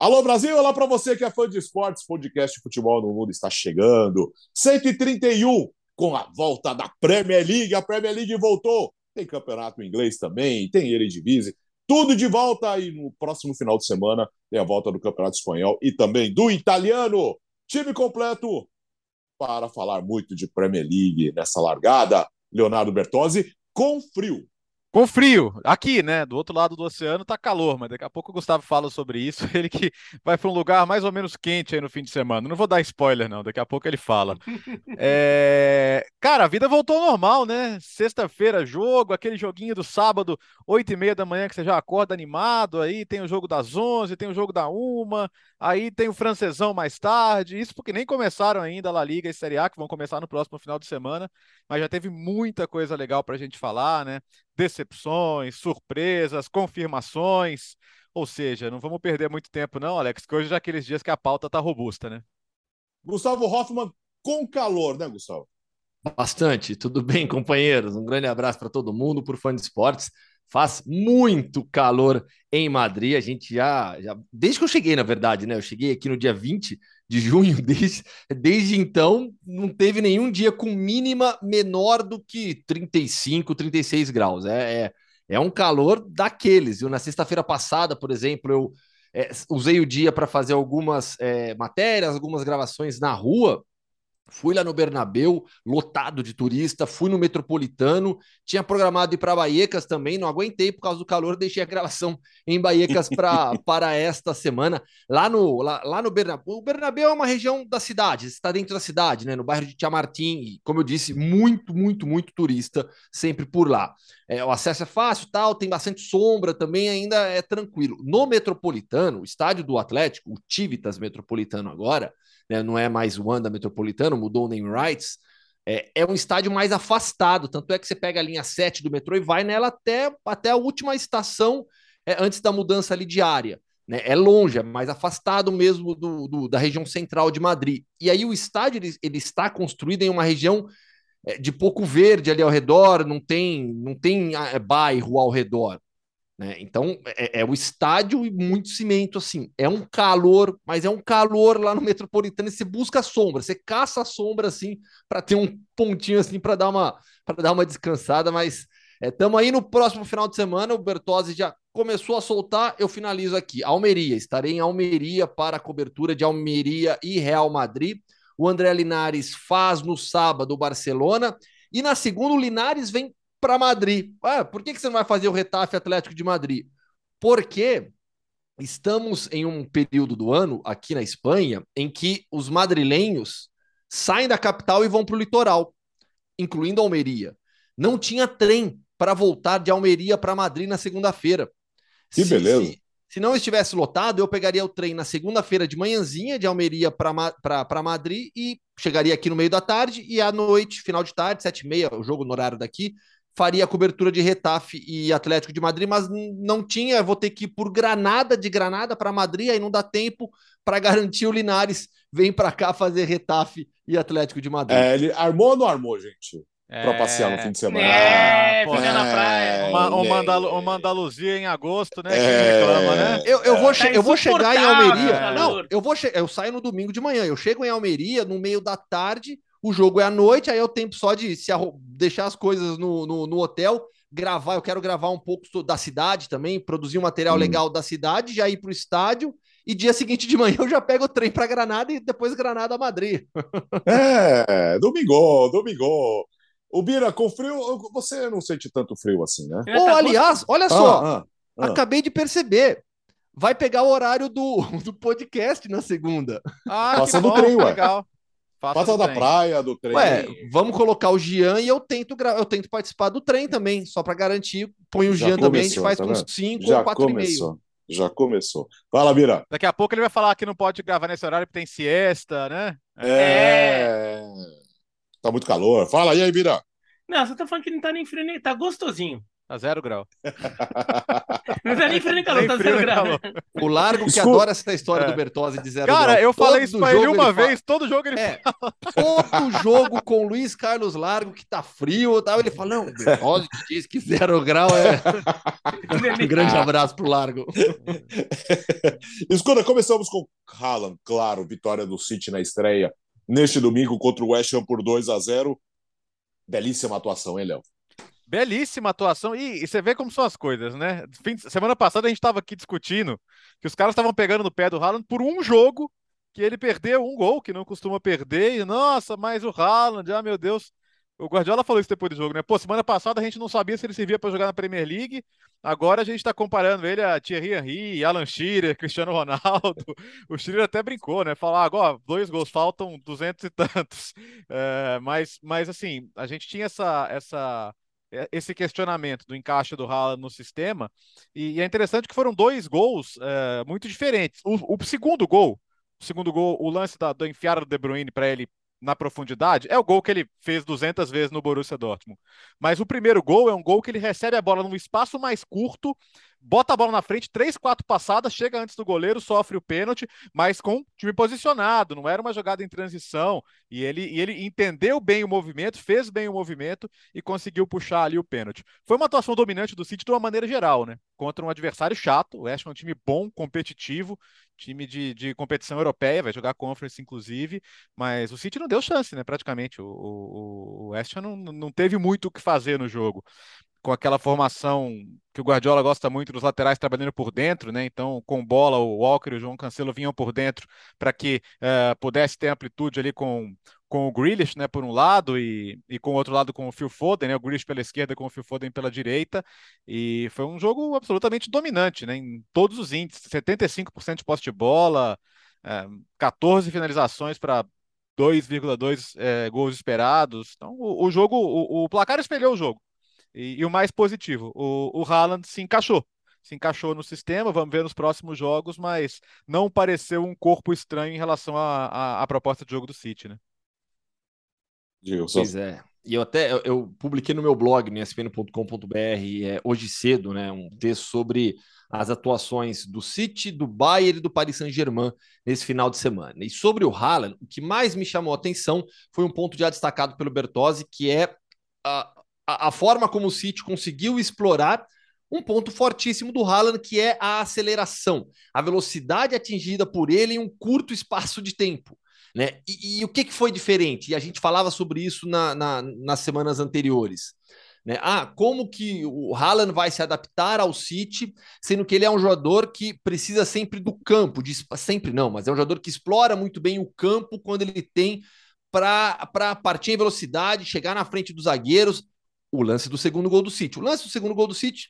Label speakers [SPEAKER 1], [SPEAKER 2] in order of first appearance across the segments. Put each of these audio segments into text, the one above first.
[SPEAKER 1] Alô Brasil, olá para você que é fã de esportes, podcast de futebol no mundo está chegando. 131 com a volta da Premier League, a Premier League voltou. Tem campeonato inglês também, tem Eredivisie, tudo de volta e no próximo final de semana tem a volta do Campeonato Espanhol e também do italiano. Time completo para falar muito de Premier League nessa largada. Leonardo Bertozzi com frio.
[SPEAKER 2] Com frio, aqui, né? Do outro lado do oceano tá calor, mas daqui a pouco o Gustavo fala sobre isso. Ele que vai para um lugar mais ou menos quente aí no fim de semana. Não vou dar spoiler, não, daqui a pouco ele fala. É... Cara, a vida voltou ao normal, né? Sexta-feira, jogo, aquele joguinho do sábado, oito e meia da manhã, que você já acorda animado. Aí tem o jogo das onze, tem o jogo da uma, aí tem o francesão mais tarde. Isso porque nem começaram ainda a La Liga e Série A, que vão começar no próximo final de semana, mas já teve muita coisa legal para a gente falar, né? Decepções, surpresas, confirmações. Ou seja, não vamos perder muito tempo, não, Alex, que hoje já é aqueles dias que a pauta está robusta, né?
[SPEAKER 1] Gustavo Hoffman com calor, né, Gustavo?
[SPEAKER 3] Bastante. Tudo bem, companheiros? Um grande abraço para todo mundo, por fã de esportes. Faz muito calor em Madrid. A gente já, já. Desde que eu cheguei, na verdade, né? Eu cheguei aqui no dia 20 de junho. Desde, desde então, não teve nenhum dia com mínima menor do que 35, 36 graus. É, é, é um calor daqueles. Eu, na sexta-feira passada, por exemplo, eu é, usei o dia para fazer algumas é, matérias, algumas gravações na rua. Fui lá no Bernabeu, lotado de turista, fui no Metropolitano, tinha programado ir para Baiecas também, não aguentei por causa do calor, deixei a gravação em Baiecas pra, para esta semana. Lá no, lá, lá no Bernabeu, o Bernabeu é uma região da cidade, está dentro da cidade, né, no bairro de Tiamartim, e como eu disse, muito, muito, muito turista sempre por lá. É, o acesso é fácil, tal, tem bastante sombra também, ainda é tranquilo. No Metropolitano, o estádio do Atlético, o Tivitas Metropolitano agora, né, não é mais Wanda Metropolitano, mudou o name rights, é, é, um estádio mais afastado, tanto é que você pega a linha 7 do metrô e vai nela até, até a última estação é, antes da mudança ali de área. Né? É longe, é mais afastado mesmo do, do, da região central de Madrid. E aí o estádio ele, ele está construído em uma região é, de pouco verde ali ao redor, não tem, não tem é, bairro ao redor. Né? Então, é, é, o estádio e muito cimento, assim. É um calor, mas é um calor lá no Metropolitano e você busca a sombra, você caça a sombra, assim, para ter um pontinho, assim, para dar, uma, dar uma descansada. Mas estamos é, aí no próximo final de semana. O Bertozzi já começou a soltar. Eu finalizo aqui. Almeria. Estarei em Almeria para a cobertura de Almeria e Real Madrid. O André Linares faz no sábado o Barcelona. E na segunda, o Linares vem para Madrid. Ah, por que, que você não vai fazer o Retafe Atlético de Madrid? Porque estamos em um período do ano aqui na Espanha em que os madrilenhos saem da capital e vão para o litoral, incluindo Almeria. Não tinha trem para voltar de Almeria para Madrid na segunda-feira.
[SPEAKER 1] Que se, beleza.
[SPEAKER 3] Se, se, não estivesse lotado, eu pegaria o trem na segunda-feira de manhãzinha de Almeria para Madrid e chegaria aqui no meio da tarde e à noite, final de tarde, sete e meia, o jogo no horário daqui, faria a cobertura de Retafe e Atlético de Madrid, mas não tinha, vou ter que ir por Granada, de Granada para Madrid, aí não dá tempo para garantir o Linares vem para cá fazer Retafe e Atlético de Madrid.
[SPEAKER 1] É, ele armou ou não armou, gente? É... Para passear no fim de semana.
[SPEAKER 2] É, ah, pegar na praia. Uma, uma, Andalu uma Andaluzia em agosto, né? É... Reclama, né?
[SPEAKER 3] Eu, eu, vou, tá eu vou chegar em Almeria. Não, eu vou eu saio no domingo de manhã. Eu chego em Almeria no meio da tarde o jogo é à noite, aí é o tempo só de se deixar as coisas no, no, no, hotel, gravar. Eu quero gravar um pouco da cidade também, produzir um material hum. legal da cidade, já ir para o estádio. E dia seguinte de manhã eu já pego o trem para Granada e depois Granada a Madrid.
[SPEAKER 1] é, domingo, domingo. O Bira, com frio, você não sente tanto frio assim, né?
[SPEAKER 3] Oh, aliás, olha só, ah, ah, ah. acabei de perceber. Vai pegar o horário do, do podcast na segunda.
[SPEAKER 1] Ah, Passa do trem, ué. Legal. Faça da praia, do trem. Ué,
[SPEAKER 3] vamos colocar o Gian e eu tento eu tento participar do trem também, só para garantir. Põe o Já Gian começou, também, a gente faz tá com 5 ou 4,5.
[SPEAKER 1] Já começou. Fala, Bira.
[SPEAKER 2] Daqui a pouco ele vai falar que não pode gravar nesse horário porque tem siesta, né?
[SPEAKER 1] É. é. Tá muito calor. Fala aí, aí, Bira.
[SPEAKER 4] Não, você tá falando que não tá nem frio, nem tá gostosinho.
[SPEAKER 2] Tá zero grau.
[SPEAKER 4] Não tá nem frio nem calor, tá zero grau.
[SPEAKER 3] O Largo que Escuta. adora essa história é. do Bertozzi de zero
[SPEAKER 2] Cara,
[SPEAKER 3] grau.
[SPEAKER 2] Cara, eu falei isso pra ele uma ele vez, fala... todo jogo ele
[SPEAKER 3] é, fala. Todo jogo com Luiz Carlos Largo que tá frio e tal, ele fala, não, Bertozzi que diz que zero grau é... um grande abraço pro Largo.
[SPEAKER 1] Escuta, começamos com Haaland, claro, vitória do City na estreia neste domingo contra o West Ham por 2 a 0 Belíssima atuação, hein, Léo?
[SPEAKER 2] Belíssima atuação. E, e, você vê como são as coisas, né? Fim, semana passada a gente estava aqui discutindo que os caras estavam pegando no pé do Haaland por um jogo que ele perdeu um gol que não costuma perder. E, nossa, mas o Haaland, ah, meu Deus. O Guardiola falou isso depois do jogo, né? Pô, semana passada a gente não sabia se ele servia para jogar na Premier League. Agora a gente está comparando ele a Thierry Henry, Alan Shearer, Cristiano Ronaldo. O Shearer até brincou, né? Falar, agora dois gols, faltam duzentos e tantos. É, mas, mas assim, a gente tinha essa, essa, esse questionamento do encaixe do Haaland no sistema. E, e é interessante que foram dois gols é, muito diferentes. O, o, segundo gol, o segundo gol, o lance da, do enfiar do De Bruyne para ele na profundidade, é o gol que ele fez 200 vezes no Borussia Dortmund. Mas o primeiro gol é um gol que ele recebe a bola num espaço mais curto, bota a bola na frente, três, quatro passadas, chega antes do goleiro, sofre o pênalti, mas com o time posicionado, não era uma jogada em transição. E ele, e ele entendeu bem o movimento, fez bem o movimento e conseguiu puxar ali o pênalti. Foi uma atuação dominante do City de uma maneira geral, né? Contra um adversário chato. O West é um time bom, competitivo, time de, de competição europeia, vai jogar Conference, inclusive, mas o City não deu chance, né? Praticamente. O, o, o West não, não teve muito o que fazer no jogo com aquela formação que o Guardiola gosta muito dos laterais trabalhando por dentro, né? Então, com bola, o Walker e o João Cancelo vinham por dentro para que uh, pudesse ter amplitude ali com, com o Grealish, né? Por um lado e, e com o outro lado com o Phil Foden, né? O Grealish pela esquerda com o Phil Foden pela direita e foi um jogo absolutamente dominante, né? Em todos os índices, 75% de posse de bola, uh, eh, 14 finalizações para 2,2 é, gols esperados. Então, o, o jogo, o, o, placar espelhou o jogo. E, e o mais positivo, o, o Haaland se encaixou. Se encaixou no sistema, vamos ver nos próximos jogos, mas não pareceu um corpo estranho em relação à proposta de jogo do City, né?
[SPEAKER 3] Digo, só... Pois é. E eu até eu, eu publiquei no meu blog, no espn.com.br, é, hoje cedo, né, um texto sobre as atuações do City, do Bayern e do Paris Saint-Germain nesse final de semana. E sobre o Haaland, o que mais me chamou a atenção foi um ponto já destacado pelo Bertozzi, que é a, a, forma como o City conseguiu explorar um ponto fortíssimo do Haaland, que é a aceleração, a velocidade atingida por ele em um curto espaço de tempo. Né? E, e o que, que foi diferente? E a gente falava sobre isso na, na, nas semanas anteriores. Né? Ah, como que o Haaland vai se adaptar ao City, sendo que ele é um jogador que precisa sempre do campo, de, sempre não, mas é um jogador que explora muito bem o campo quando ele tem para partir em velocidade, chegar na frente dos zagueiros, o lance do segundo gol do City. O lance do segundo gol do City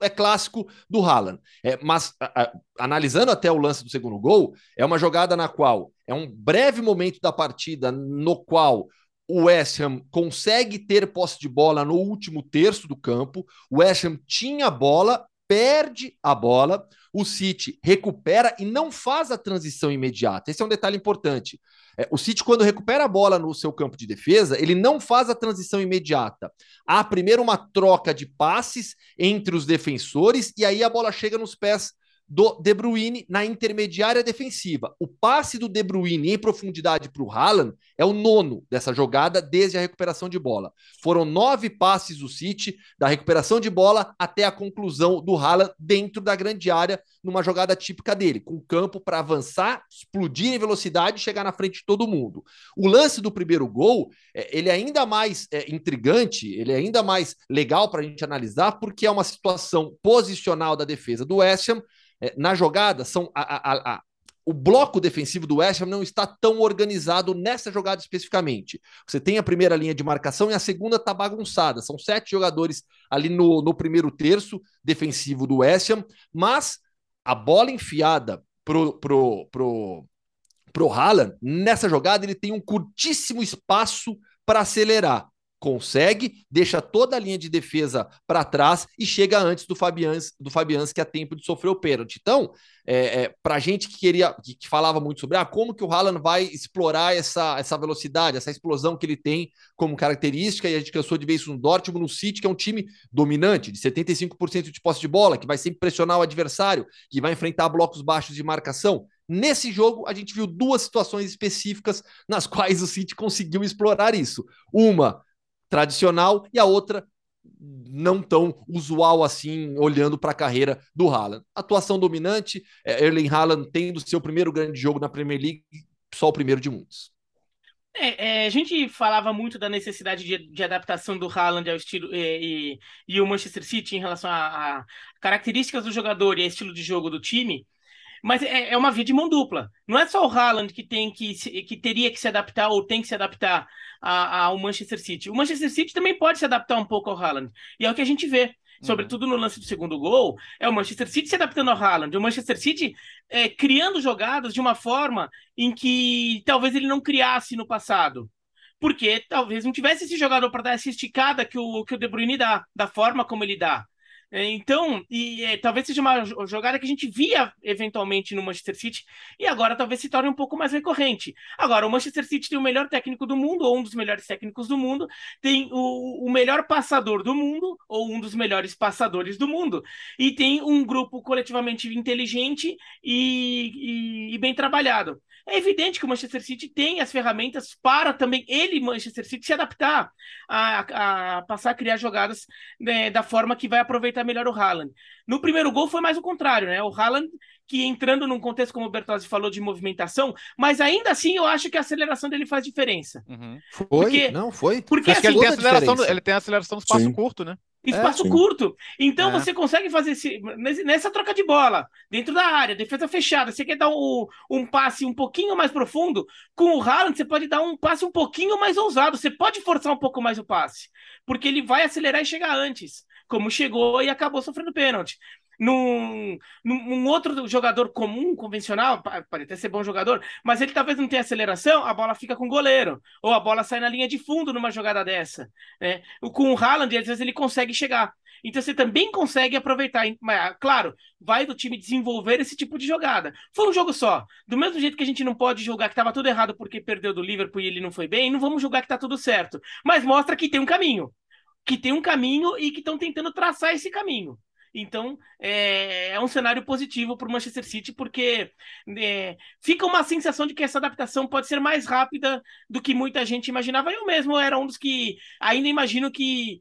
[SPEAKER 3] é clássico do Haaland. É, mas a, a, analisando até o lance do segundo gol, é uma jogada na qual é um breve momento da partida no qual o West Ham consegue ter posse de bola no último terço do campo. O West Ham tinha a bola, perde a bola, o City recupera e não faz a transição imediata. Esse é um detalhe importante. É, o City, quando recupera a bola no seu campo de defesa, ele não faz a transição imediata. Há primeiro uma troca de passes entre os defensores e aí a bola chega nos pés do De Bruyne na intermediária defensiva. O passe do De Bruyne em profundidade para o Haaland é o nono dessa jogada desde a recuperação de bola. Foram nove passes do City, da recuperação de bola até a conclusão do Haaland dentro da grande área, numa jogada típica dele, com campo para avançar, explodir em velocidade e chegar na frente de todo mundo. O lance do primeiro gol, é, ele é ainda mais é, intrigante, ele é ainda mais legal para a gente analisar, porque é uma situação posicional da defesa do West Ham, é, na jogada, são a, a, a, o bloco defensivo do West Ham não está tão organizado nessa jogada especificamente. Você tem a primeira linha de marcação e a segunda está bagunçada. São sete jogadores ali no, no primeiro terço defensivo do West Ham, mas a bola enfiada pro, pro, pro, pro Haaland, nessa jogada, ele tem um curtíssimo espaço para acelerar consegue, deixa toda a linha de defesa para trás e chega antes do Fabians, do Fabians que é tempo de sofrer o pênalti. Então, é, é, para gente que queria, que, que, falava muito sobre ah, como que o Haaland vai explorar essa, essa velocidade, essa explosão que ele tem como característica, e a gente cansou de ver isso no Dortmund, no City, que é um time dominante, de 75% de posse de bola, que vai sempre pressionar o adversário, que vai enfrentar blocos baixos de marcação. Nesse jogo, a gente viu duas situações específicas nas quais o City conseguiu explorar isso. Uma tradicional e a outra não tão usual assim, olhando para a carreira do Haaland. Atuação dominante, é, Erling Haaland tendo seu primeiro grande jogo na Premier League, só o primeiro de muitos.
[SPEAKER 4] É, é, a gente falava muito da necessidade de, de adaptação do Haaland ao estilo e, e, e, o Manchester City em relação a, a, características do jogador e estilo de jogo do time, mas é, é, uma via de mão dupla. Não é só o Haaland que tem que, que teria que se adaptar ou tem que se adaptar ao Manchester City. O Manchester City também pode se adaptar um pouco ao Haaland. E é o que a gente vê sobretudo no lance do segundo gol, é o Manchester City se adaptando ao Haaland, o Manchester City é, criando jogadas de uma forma em que talvez ele não criasse no passado. Porque talvez não tivesse esse jogador para dar essa esticada que o, que o De Bruyne dá, da forma como ele dá. É, então, e é, talvez seja uma jogada que a gente via eventualmente no Manchester City e agora talvez se torne um pouco mais recorrente. Agora, o Manchester City tem o melhor técnico do mundo, ou um dos melhores técnicos do mundo, tem o, o melhor passador do mundo, ou um dos melhores passadores do mundo, e tem um grupo coletivamente inteligente e, e, e bem trabalhado. É evidente que o Manchester City tem as ferramentas para também ele, Manchester City, se adaptar a, a passar a criar jogadas né, da forma que vai aproveitar melhor o Haaland. No primeiro gol foi mais o contrário, né? O Haaland que entrando num contexto, como o Bertozzi falou, de movimentação, mas ainda assim eu acho que a aceleração dele faz diferença.
[SPEAKER 3] Uhum. Foi? Porque, não, foi?
[SPEAKER 2] Porque assim, ele, tem aceleração, ele tem aceleração no espaço Sim. curto, né?
[SPEAKER 4] Espaço é, curto. Então é. você consegue fazer esse, nessa troca de bola, dentro da área, defesa fechada. Você quer dar um, um passe um pouquinho mais profundo? Com o Haaland, você pode dar um passe um pouquinho mais ousado. Você pode forçar um pouco mais o passe, porque ele vai acelerar e chegar antes, como chegou e acabou sofrendo pênalti num, num outro jogador comum, convencional, pode até ser bom jogador, mas ele talvez não tenha aceleração, a bola fica com o goleiro, ou a bola sai na linha de fundo numa jogada dessa. Né? Com o Haaland, às vezes ele consegue chegar. Então você também consegue aproveitar. Mas, claro, vai do time desenvolver esse tipo de jogada. Foi um jogo só. Do mesmo jeito que a gente não pode julgar que estava tudo errado porque perdeu do Liverpool e ele não foi bem, não vamos julgar que está tudo certo. Mas mostra que tem um caminho. Que tem um caminho e que estão tentando traçar esse caminho. Então, é, é um cenário positivo para o Manchester City, porque é, fica uma sensação de que essa adaptação pode ser mais rápida do que muita gente imaginava. Eu mesmo era um dos que ainda imagino que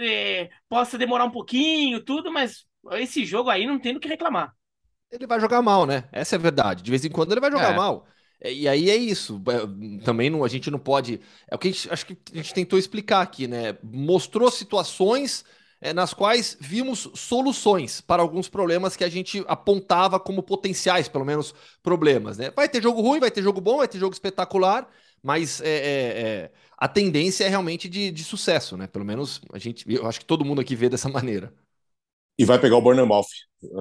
[SPEAKER 4] é, possa demorar um pouquinho, tudo, mas esse jogo aí não tem do que reclamar.
[SPEAKER 3] Ele vai jogar mal, né? Essa é a verdade. De vez em quando ele vai jogar é. mal. É, e aí é isso. É, também não, a gente não pode. É o que gente, acho que a gente tentou explicar aqui, né? Mostrou situações é, nas quais vimos soluções para alguns problemas que a gente apontava como potenciais, pelo menos, problemas. Né? Vai ter jogo ruim, vai ter jogo bom, vai ter jogo espetacular, mas é, é, é, a tendência é realmente de, de, sucesso, né? Pelo menos a gente, eu acho que todo mundo aqui vê dessa maneira.
[SPEAKER 1] E vai pegar o Bournemouth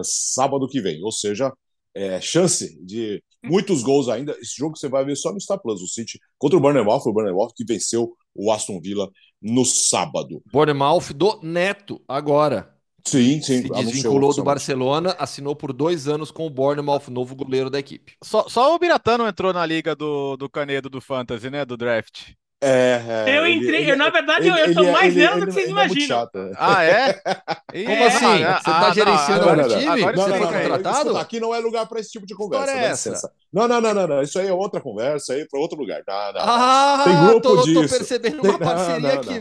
[SPEAKER 1] sábado que vem, ou seja, é, chance de muitos gols ainda. Esse jogo você vai ver só no Star Plus, o City contra o Bournemouth, o Bournemouth que venceu o Aston Villa no sábado.
[SPEAKER 3] Bournemouth do Neto, agora.
[SPEAKER 1] Sim, sim.
[SPEAKER 3] Se desvinculou do Barcelona, assinou por dois anos com o Bournemouth, novo goleiro da equipe.
[SPEAKER 2] Só, só o Biratano entrou na liga do, do Canedo do Fantasy, né? Do draft.
[SPEAKER 4] É, é, eu entrei, ele, eu, na verdade, ele, eu, eu tô ele, mais vendo do que vocês é imaginam.
[SPEAKER 2] É ah, é?
[SPEAKER 3] Como assim? Ah, você tá ah, gerenciando o time?
[SPEAKER 1] Agora você foi contratado? Aqui não é lugar para esse tipo de conversa. É essa? Não, não, não, não, não, Isso aí é outra conversa aí para outro lugar. Não, não.
[SPEAKER 3] Ah, tem grupo tô, disso. tô percebendo uma parceria não, não, aqui.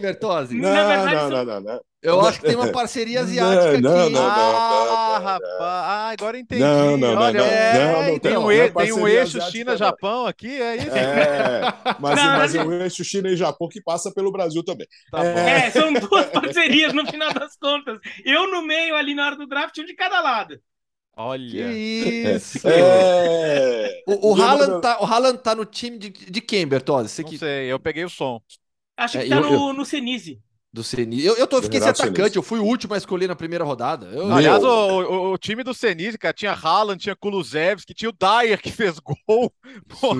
[SPEAKER 1] Não, não, não, não, não.
[SPEAKER 3] Eu acho que tem uma parceria asiática aqui.
[SPEAKER 2] Não, não, ah, rapaz. Ah, agora entendi. Não, não, não. Olha, é, não, tem, um, tem um eixo China-Japão aqui, é isso?
[SPEAKER 1] É, mas, mas é um eixo China e Japão que passa pelo Brasil também.
[SPEAKER 4] Tá é, é são duas parcerias no final das contas. Eu no meio ali na hora do draft, um de cada lado.
[SPEAKER 2] Olha.
[SPEAKER 3] Que isso. É... O, o, Haaland tá, o Haaland tá no time de, de quem, Bertozzi?
[SPEAKER 2] Não
[SPEAKER 3] que...
[SPEAKER 2] sei, eu peguei o som.
[SPEAKER 4] Acho que é, tá eu, no, eu... no Senise.
[SPEAKER 3] Do Senise. Eu, eu tô, fiquei sem atacante, eu fui o último a escolher na priira rodada. Eu...
[SPEAKER 2] Aliás, o, o, o, time do Senise, cara, tinha Haaland, tinha Kulusevski, tinha o Dyer que fez gol. Pô,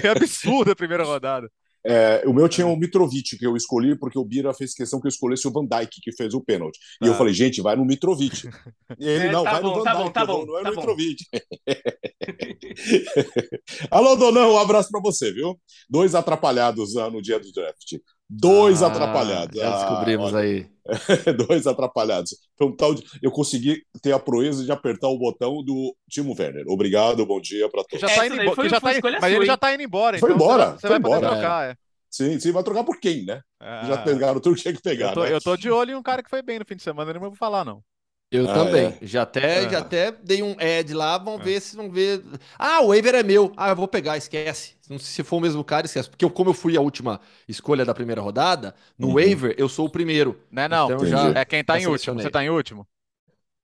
[SPEAKER 2] é absurdo a primeira rodada.
[SPEAKER 1] É, o meu tinha o Mitrovic, que eu escolhi, porque o Bira fez questão que eu escolhesse o Van Dijk, que fez o pênalti. E eu tá. falei, gente, vai no Mitrovic. E ele, é, não, tá vai bom, no Van tá Dijk, bom, tá bom, não é tá no Mitrovic. Alô, Donão, um abraço para você, viu? Dois atrapalhados ah, no dia do draft. Dois ah, atrapalhados.
[SPEAKER 3] Já descobrimos ah, aí.
[SPEAKER 1] dois atrapalhados. Então, tal de... eu consegui ter a proeza de apertar o botão do Timo Werner. Obrigado, bom dia para todos.
[SPEAKER 2] Já tá indo embora, já tá mas ele já tá indo embora.
[SPEAKER 1] Foi
[SPEAKER 2] então
[SPEAKER 1] embora.
[SPEAKER 2] Você, você
[SPEAKER 1] foi
[SPEAKER 2] vai
[SPEAKER 1] embora.
[SPEAKER 2] poder trocar, é.
[SPEAKER 1] Sim, sim, vai trocar por quem, né? Ah, Já pegaram tudo que tinha que pegar.
[SPEAKER 2] Eu tô,
[SPEAKER 1] né?
[SPEAKER 2] eu tô, de olho em um cara que foi bem no fim de semana, eu não vou falar, não.
[SPEAKER 3] Eu ah, também. É. Já, até, é. já até dei um ad lá, vamos é. ver se vão ver. Ah, o waiver é meu. Ah, eu vou pegar, esquece. Não sei se for o mesmo cara, esquece. Porque eu, como eu fui a última escolha da primeira rodada, no uhum. waiver eu sou o primeiro.
[SPEAKER 2] Não é não. Então, já é quem tá em último. Você tá em último?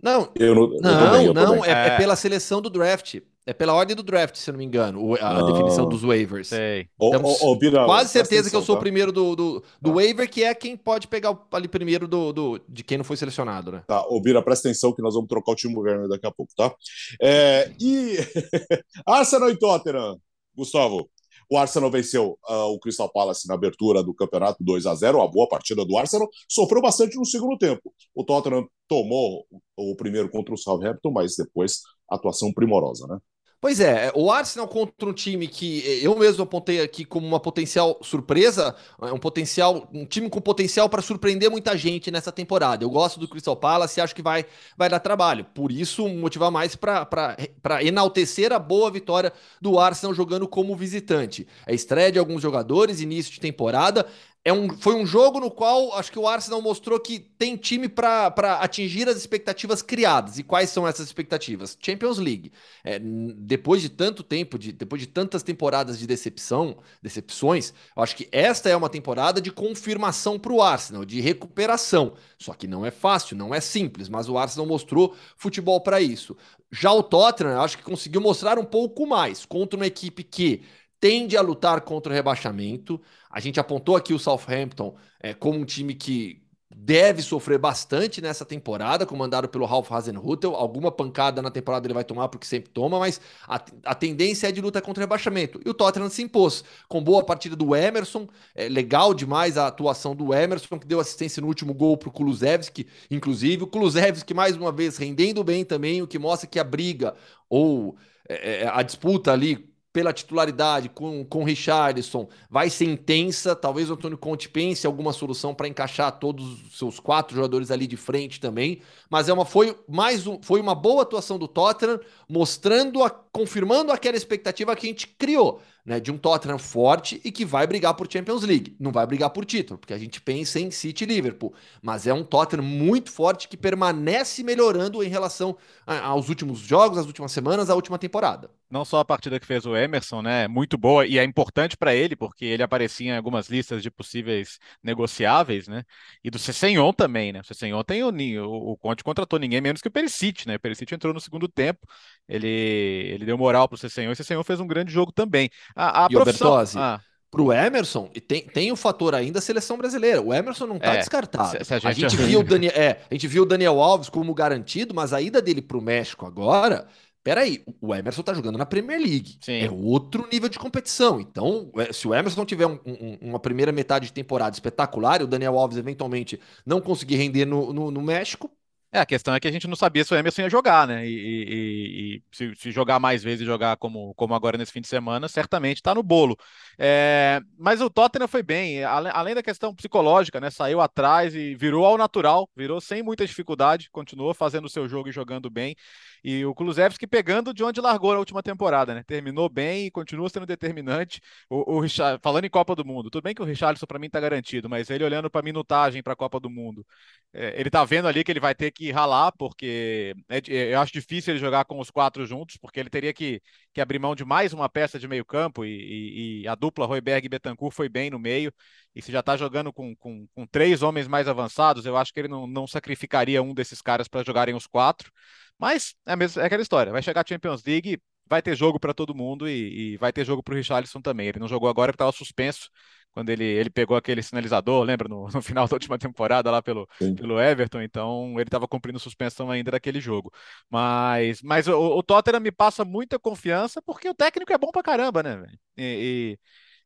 [SPEAKER 3] Não, eu não, eu não, também, não é, é, pela seleção do draft. É pela ordem do draft, se eu não me engano, a, definição dos waivers.
[SPEAKER 2] Sei.
[SPEAKER 3] Oh, oh, quase certeza atenção, que eu sou tá? o primeiro do, do, do ah. waiver, que é quem pode pegar ali primeiro do, do, de quem não foi selecionado, né?
[SPEAKER 1] Tá, ô Bira, presta atenção que nós vamos trocar o time governo daqui a pouco, tá? É, e Arsenal e Tottenham, Gustavo. O Arsenal venceu uh, o Crystal Palace na abertura do campeonato 2 a 0 a boa partida do Arsenal. Sofreu bastante no segundo tempo. O Tottenham tomou o primeiro contra o Southampton, mas depois atuação primorosa, né?
[SPEAKER 3] Pois é, o Arsenal contra um time que eu mesmo apontei aqui como uma potencial surpresa, é um potencial, um time com potencial para surpreender muita gente nessa temporada. Eu gosto do Crystal Palace e acho que vai, vai dar trabalho. Por isso, motivar mais para enaltecer a boa vitória do Arsenal jogando como visitante. É estreia de alguns jogadores, início de temporada é um, foi um jogo no qual acho que o Arsenal mostrou que tem time para atingir as expectativas criadas. E quais são essas expectativas? Champions League. É, depois de tanto tempo, de, depois de tantas temporadas de decepção, decepções, acho que esta é uma temporada de confirmação para o Arsenal, de recuperação. Só que não é fácil, não é simples, mas o Arsenal mostrou futebol para isso. Já o Tottenham, acho que conseguiu mostrar um pouco mais contra uma equipe que tende a lutar contra o rebaixamento. A gente apontou aqui o Southampton é, como um time que deve sofrer bastante nessa temporada, comandado pelo Ralph Hasenhutel. Alguma pancada na temporada ele vai tomar, porque sempre toma, mas a, a tendência é de luta contra o rebaixamento. E o Tottenham se impôs, com boa partida do Emerson, é legal demais a atuação do Emerson, que deu assistência no último gol para o Kulusevski, inclusive. O Kulusevski, mais uma vez, rendendo bem também, o que mostra que a briga ou é, é a disputa ali pela titularidade com, com o Richardson vai ser intensa. Talvez o Antônio Conte pense alguma solução para encaixar todos os seus quatro jogadores ali de frente também. Mas é uma, foi mais um, foi uma boa atuação do Tottenham, mostrando, a, confirmando aquela expectativa que a gente criou né, de um Tottenham forte e que vai brigar por Champions League. Não vai brigar por título, porque a gente pensa em City e Liverpool. Mas é um Tottenham muito forte que permanece melhorando em relação aos últimos jogos, às últimas semanas, à última temporada.
[SPEAKER 2] Não só a partida que fez o Emerson, né? Muito boa e é importante para ele, porque ele aparecia em algumas listas de possíveis negociáveis, né? E do Cessenhon também, né? O Cessenhon tem o, o, o Conte contratou ninguém menos que o Perisic, né? O Perisic entrou no segundo tempo, ele, ele deu moral pro Cessenhon e o Cessenhon fez um grande jogo também.
[SPEAKER 3] A, a e profissão... o Bertozzi, ah. Pro Emerson, e tem, tem o fator ainda seleção brasileira. O Emerson não tá é, descartado. Se, se a, gente... a, gente viu o Daniel, é, a gente viu o Daniel Alves como garantido, mas a ida dele pro México agora. Peraí, o Emerson tá jogando na Premier League. Sim. É outro nível de competição. Então, é, se o Emerson tiver um, um, uma primeira metade de temporada espetacular e o Daniel Alves eventualmente não conseguir render no, no, no México,
[SPEAKER 2] é, a questão é que a gente não sabia se o Emerson ia jogar, né? E, e, e se, se, jogar mais vezes, jogar como, como agora nesse fim de semana, certamente está no bolo. É, mas o Tottenham foi bem, além, além, da questão psicológica, né? Saiu atrás e virou ao natural, virou sem muita dificuldade, continuou fazendo o seu jogo e jogando bem. E o Kulusevski pegando de onde largou na última temporada, né? Terminou bem e continua sendo determinante. O, o Richard, falando em Copa do Mundo, tudo bem que o Richarlison para mim está garantido, mas ele olhando para minutagem para a Copa do Mundo, é, ele está vendo ali que ele vai ter que ralar, porque é, é, eu acho difícil ele jogar com os quatro juntos, porque ele teria que, que abrir mão de mais uma peça de meio campo e, e, e a dupla Royberg e Betancourt foi bem no meio. E se já está jogando com, com, com, três homens mais avançados, eu acho que ele não, não sacrificaria um desses caras para jogarem os quatro. Mas é, mesmo, é aquela história. Vai chegar a Champions League, vai ter jogo para todo mundo e, e, vai ter jogo para o Richarlison também. Ele não jogou agora porque estava suspenso quando ele, ele pegou aquele sinalizador, lembra, no, no final da última temporada lá pelo, pelo Everton, então ele estava cumprindo suspensão ainda daquele jogo. Mas, mas o, o, Tottenham me passa muita confiança porque o técnico é bom pra caramba, né, e,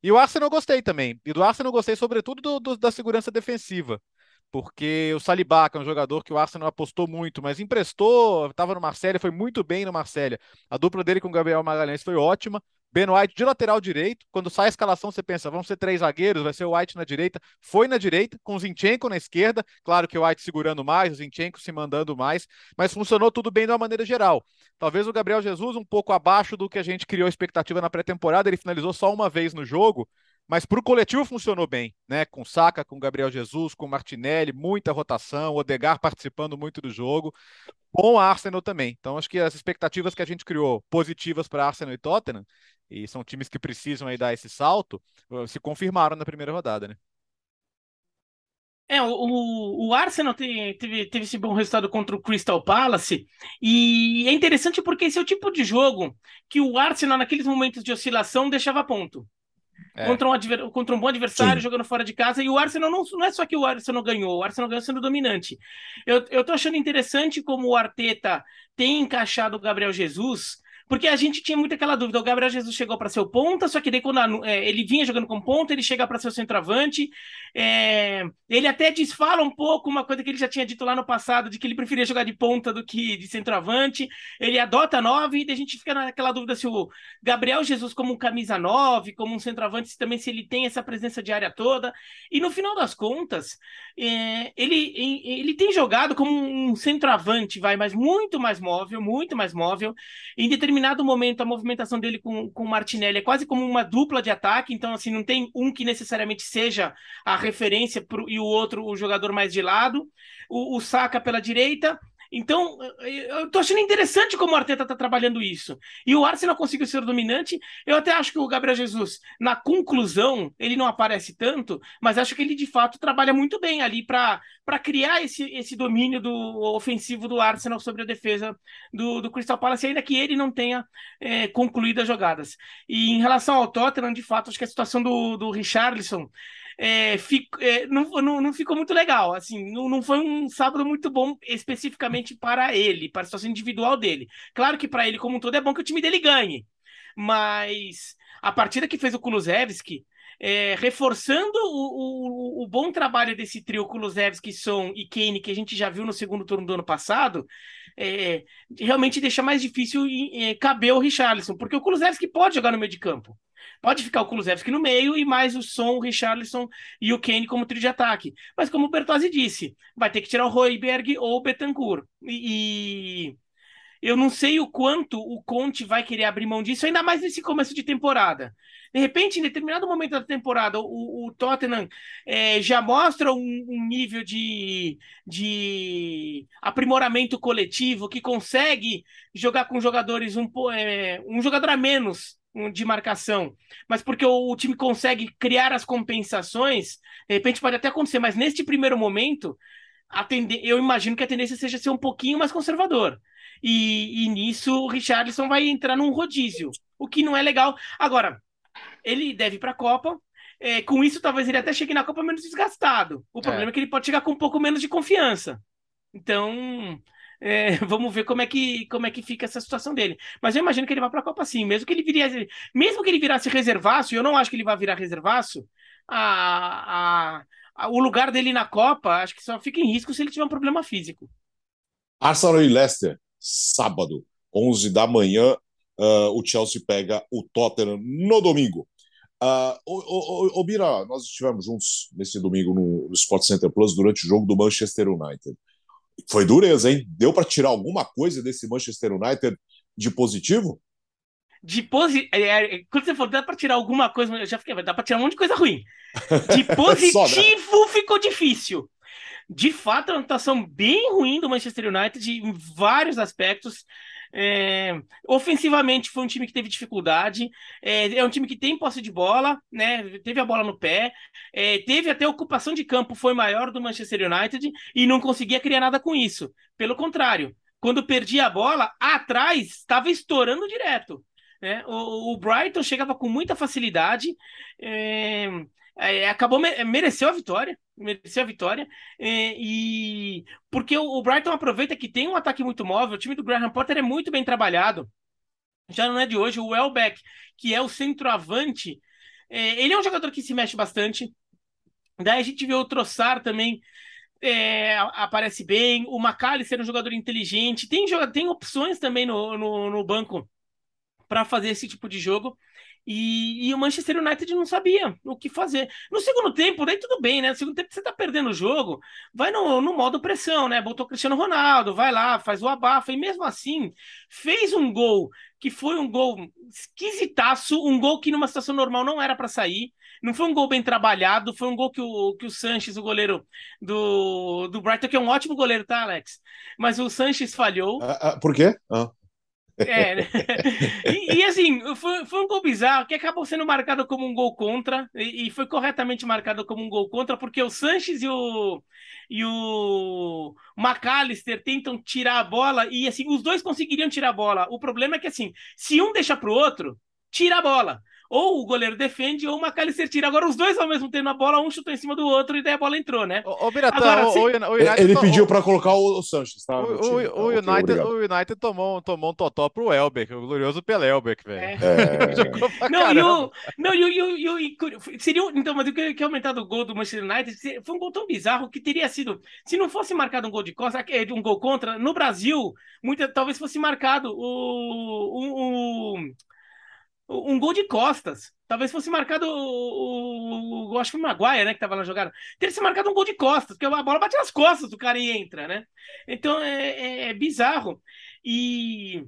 [SPEAKER 2] e, e, o Arsenal eu gostei também. E do Arsenal eu gostei sobretudo do, do, da segurança defensiva porque o Saliba, que é um jogador que o Arsenal apostou muito, mas emprestou, estava no Marcelo, foi muito bem no Marcelo. A dupla dele com o Gabriel Magalhães foi ótima. Ben White de lateral direito. Quando sai a escalação, você pensa, vão ser três zagueiros, vai ser o White na direita. Foi na direita, com o Zinchenko na esquerda. Claro que o White segurando mais, o Zinchenko se mandando mais, mas funcionou tudo bem de uma maneira geral. Talvez o Gabriel Jesus um pouco abaixo do que a gente criou expectativa na pré-temporada, ele finalizou só uma vez no jogo, mas para o coletivo funcionou bem, né? Com Saca, com Gabriel Jesus, com Martinelli, muita rotação, Odegar participando muito do jogo, com Arsenal também. Então acho que as expectativas que a gente criou positivas para Arsenal e Tottenham, e são times que precisam aí dar esse salto, eh, se confirmaram na primeira rodada, né?
[SPEAKER 4] É, o, o Arsenal teve, teve esse bom resultado contra o Crystal Palace, e é interessante porque esse é o tipo de jogo que o Arsenal, naqueles momentos de oscilação, deixava ponto. É. Contra, um contra um bom adversário, Sim. jogando fora de casa, e o Arsenal não, não é só que o Arsenal ganhou, o Arsenal ganhou sendo dominante. Eu, eu tô achando interessante como o Arteta tem encaixado o Gabriel Jesus porque a gente tinha muito aquela dúvida. O Gabriel Jesus chegou para ser o ponta, só que daí quando a, é, ele vinha jogando como ponta, ele chega para ser o centroavante. É, ele até desfala um pouco uma coisa que ele já tinha dito lá no passado, de que ele preferia jogar de ponta do que de centroavante. Ele adota nove e a gente fica naquela dúvida se o Gabriel Jesus como um camisa nove, como um centroavante, se também se ele tem essa presença de área toda. E no final das contas, é, ele, ele tem jogado como um centroavante, vai, mas muito mais móvel, muito mais móvel. Em determinado determinado momento a movimentação dele com, com o Martinelli é quase como uma dupla de ataque, então assim, não tem um que necessariamente seja a referência pro, e o outro o jogador mais de lado. O, o pela direita, então, eu tô achando interessante como o Arteta tá trabalhando isso. E o Arsenal conseguiu ser dominante. Eu até acho que o Gabriel Jesus, na conclusão, ele não aparece tanto, mas acho que ele de fato trabalha muito bem ali para criar esse, esse domínio do ofensivo do Arsenal sobre a defesa do, do Crystal Palace, ainda que ele não tenha é, concluído as jogadas. E em relação ao Tottenham, de fato, acho que a situação do, do Richarlison é, fico, é, não, não, não, ficou muito legal. Assim, não, não foi um sábado muito bom especificamente para ele, para a situação individual dele. Claro que para ele, como um todo, é bom que o time dele ganhe. Mas a partida que fez o Kulusevski, é, reforçando o, o, o, bom trabalho desse trio Kulusevski, Son e Kane, que a gente já viu no segundo turno do ano passado, é, realmente deixa mais difícil é, caber o Richarlison, porque o Kulusevski pode jogar no meio de campo. Pode ficar o Kulusevski no meio e mais o Son, o Richarlison e o Kane como trio de ataque. Mas como o Bertozzi disse, vai ter que tirar o Royberg ou o Betancourt. E, eu não sei o quanto o Conte vai querer abrir mão disso, ainda mais nesse começo de temporada. De repente, em determinado momento da temporada, o, o Tottenham é, já mostra um, um, nível de, de aprimoramento coletivo que consegue jogar com jogadores um, é, um jogador a menos de marcação, mas porque o, o, time consegue criar as compensações, de repente pode até acontecer, mas neste primeiro momento, eu imagino que a tendência seja ser um pouquinho mais conservador. E, e nisso o Richardson vai entrar num rodízio, o que não é legal. Agora, ele deve ir para a Copa. É, com isso, talvez ele até chegue na Copa menos desgastado. O problema é. é que ele pode chegar com um pouco menos de confiança. Então, é, vamos ver como é, que, como é que fica essa situação dele. Mas eu imagino que ele vai para a Copa sim, mesmo que ele viria, mesmo que ele virasse reservaço, eu não acho que ele vai virar reservaço, a, a, a, o lugar dele na Copa acho que só fica em risco se ele tiver um problema físico.
[SPEAKER 1] Arsenal e Leicester, sábado, 11 da manhã, uh, o Chelsea pega o Tottenham no domingo. Uh, o, o, o, Bira, nós estivemos juntos nesse domingo no, no Sport Center Plus durante o jogo do Manchester United. Foi dureza, hein? Deu para tirar alguma coisa desse Manchester United de positivo?
[SPEAKER 4] De posi... É, é, quando você falou, dá para tirar alguma coisa, eu já fiquei, dá para tirar um monte de coisa ruim. De positivo Só, né? ficou difícil. De fato, é uma atuação bem ruim do Manchester United em vários aspectos. É, ofensivamente foi um time que teve dificuldade. É, é, um time que tem posse de bola, né? Teve a bola no pé, é, teve até ocupação de campo foi maior do Manchester United e não conseguia criar nada com isso. Pelo contrário, quando perdia a bola, atrás estava estourando direto. Né? O, o, Brighton chegava com muita facilidade. É, é, acabou mereceu a vitória, mereceu a vitória é, e porque o, o, Brighton aproveita que tem um ataque muito móvel, o time do Graham Potter é muito bem trabalhado. Já não é de hoje, o Welbeck, que é o centroavante, é, ele é um jogador que se mexe bastante. Daí a gente vê o Troçar também é, aparece bem, o McAllister é um jogador inteligente, tem, tem opções também no, no, no banco para fazer esse tipo de jogo. E, e, o Manchester United não sabia o que fazer. No segundo tempo, daí tudo bem, né? No segundo tempo você tá perdendo o jogo, vai no, no modo pressão, né? Botou o Cristiano Ronaldo, vai lá, faz o abafa, e mesmo assim fez um gol que foi um gol esquisitaço, um gol que numa situação normal não era para sair. não foi um gol bem trabalhado, foi um gol que o, que o Sanches, o goleiro do, do Brighton, que é um ótimo goleiro, tá, Alex? Mas o Sanches falhou.
[SPEAKER 1] Ah, ah, por quê? Ah.
[SPEAKER 4] É, né? e, e, assim, foi, foi um gol bizarro que acabou sendo marcado como um gol contra, e, e, foi corretamente marcado como um gol contra, porque o Sanches e o, e o McAllister tentam tirar a bola, e assim, os dois conseguiriam tirar a bola. O problema é que assim, se um deixa pro outro, tira a bola ou o goleiro defende ou o McAllister tira. Agora os dois ao mesmo tempo na bola, um chutou em cima do outro e daí a bola entrou, né?
[SPEAKER 2] Ô, Biratã, Agora, o, se... o
[SPEAKER 1] United Ele pediu para colocar o, o Sanches, tá?
[SPEAKER 2] O, time, o, o? United, o United tomou, tomou um totó pro Elbeck, o glorioso pelo Elbeck, velho. É.
[SPEAKER 4] É. não, e o, não, e o, e o, e o, seria, então, mas o que, que aumentado o gol do Manchester United foi um gol tão bizarro que teria sido, se não fosse marcado um gol de costa, um gol contra, no Brasil, muita, talvez fosse marcado o, o, o um gol de costas. Talvez fosse marcado o, o, o acho que o Maguire, né, que tava lá jogando. Teria sido marcado um gol de costas, porque a bola bate nas costas do cara e entra, né? Então é, é, é bizarro. E,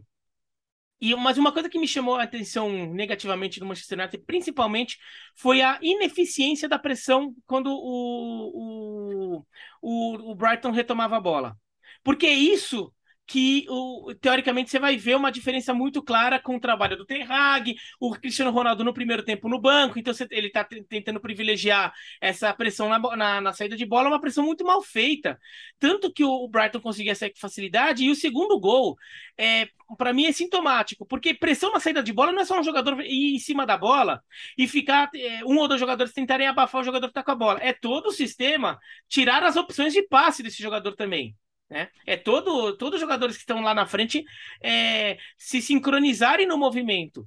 [SPEAKER 4] e mas uma coisa que me chamou a atenção negativamente no Manchester United, principalmente, foi a ineficiência da pressão quando o, o, o, o Brighton retomava a bola. Porque isso que o, teoricamente você vai ver uma diferença muito clara com o trabalho do Ten Hag, o Cristiano Ronaldo no primeiro tempo no banco, então você, ele está tentando privilegiar essa pressão na, na, na, saída de bola, uma pressão muito mal feita. Tanto que o, Brighton conseguia essa facilidade, e o segundo gol, é, para mim, é sintomático, porque pressão na saída de bola não é só um jogador ir em cima da bola e ficar é, um ou dois jogadores tentarem abafar o jogador que está com a bola. É todo o sistema tirar as opções de passe desse jogador também. Né? É todo, todos os jogadores que estão lá na frente é, se sincronizarem no movimento.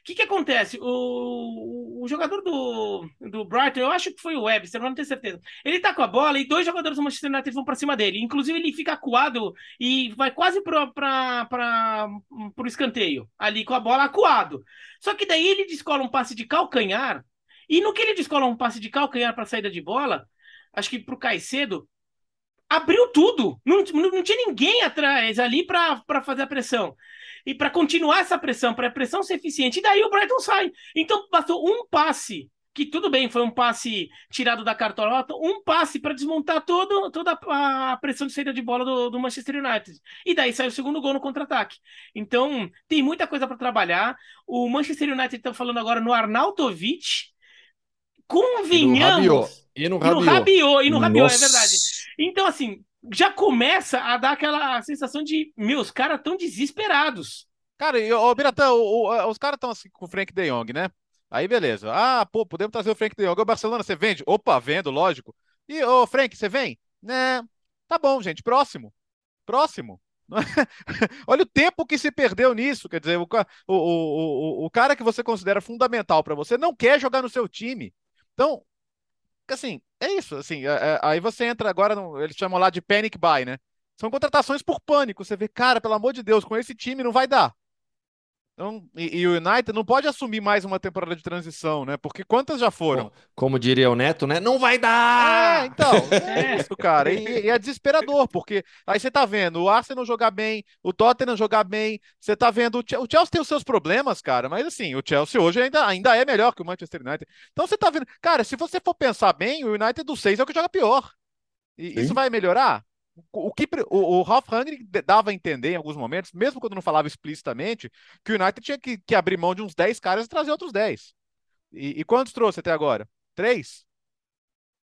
[SPEAKER 4] O que, que acontece? O, o jogador do, do Brighton, eu acho que foi o Webster, não tenho certeza. Ele tá com a bola e dois jogadores do Manchester United vão para cima dele. Inclusive, ele fica acuado e vai quase para o escanteio, ali com a bola acuado. Só que daí ele descola um passe de calcanhar. E no que ele descola um passe de calcanhar para saída de bola, acho que para o Caicedo, abriu tudo. Não, não, tinha ninguém atrás ali para fazer a pressão. E para continuar essa pressão, para a pressão ser eficiente. E daí o Brighton sai. Então passou um passe, que tudo bem, foi um passe tirado da cartola, um passe para desmontar todo, toda a pressão de saída de bola do, do Manchester United. E daí sai o segundo gol no contra-ataque. Então tem muita coisa para trabalhar. O Manchester United está falando agora no Arnautovic. Convenhamos.
[SPEAKER 3] E no Rabiot. E no Rabiot,
[SPEAKER 4] e no Rabiot, é verdade. Então, assim, já começa a dar aquela sensação de, meu, os caras tão desesperados.
[SPEAKER 2] Cara, e, ô, Biratã, os caras estão assim com o Frank de Jong, né? Aí, beleza. Ah, pô, podemos trazer o Frank de Jong. O Barcelona, você vende? Opa, vendo, lógico. E, ô, Frank, você vem? Né? Tá bom, gente. Próximo. Próximo. Olha o tempo que se perdeu nisso. Quer dizer, o, o, o, o cara que você considera fundamental para você não quer jogar no seu time. Então, assim, é isso, assim, é, é, aí você entra agora, no, eles chamam lá de panic buy, né? São contratações por pânico. Você vê, cara, pelo amor de Deus, com esse time não vai dar. Então, e, e, o United não pode assumir mais uma temporada de transição, né? Porque quantas já foram? Como,
[SPEAKER 3] diria o Neto, né? Não vai dar!
[SPEAKER 2] É, então, é isso, cara. E, e, é desesperador, porque aí você tá vendo o Arsenal jogar bem, o Tottenham jogar bem, você tá vendo. O Chelsea, o Chelsea tem os seus problemas, cara, mas assim, o Chelsea hoje ainda, ainda é melhor que o Manchester United. Então você tá vendo. Cara, se você for pensar bem, o United do 6 é o que joga pior. E Sim. isso vai melhorar? O que o, o Ralph Rangnick dava a entender em alguns momentos, mesmo quando não falava explicitamente, que o United tinha que, que abrir mão de uns 10 caras e trazer outros 10. E, e quantos trouxe até agora? Três?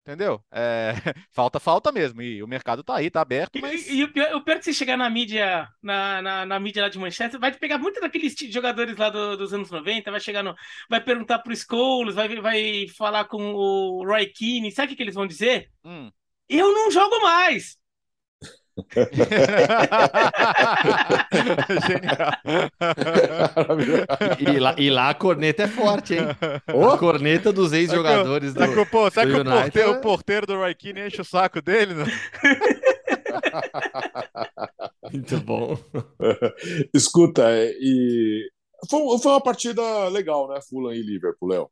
[SPEAKER 2] Entendeu? É, falta, falta mesmo. E o mercado tá aí, tá aberto. Mas...
[SPEAKER 4] E, e, o, pior, o pior é que você chegar na mídia, na, na, na, mídia lá de Manchester, vai pegar muito daqueles jogadores lá do, dos anos 90, vai chegar no. Vai perguntar pro Scholes, vai, vai falar com o Roy Keane. Sabe o que, que eles vão dizer? Hum. Eu não jogo mais!
[SPEAKER 3] E, lá, e lá a corneta é forte, hein? Oh. A corneta dos ex-jogadores do,
[SPEAKER 2] do Pô, Será que o porteiro, o porteiro, do Keane enche o saco dele? Né?
[SPEAKER 3] Muito bom.
[SPEAKER 1] Escuta, e foi, foi uma partida legal, né? Fulham e Liverpool, Léo.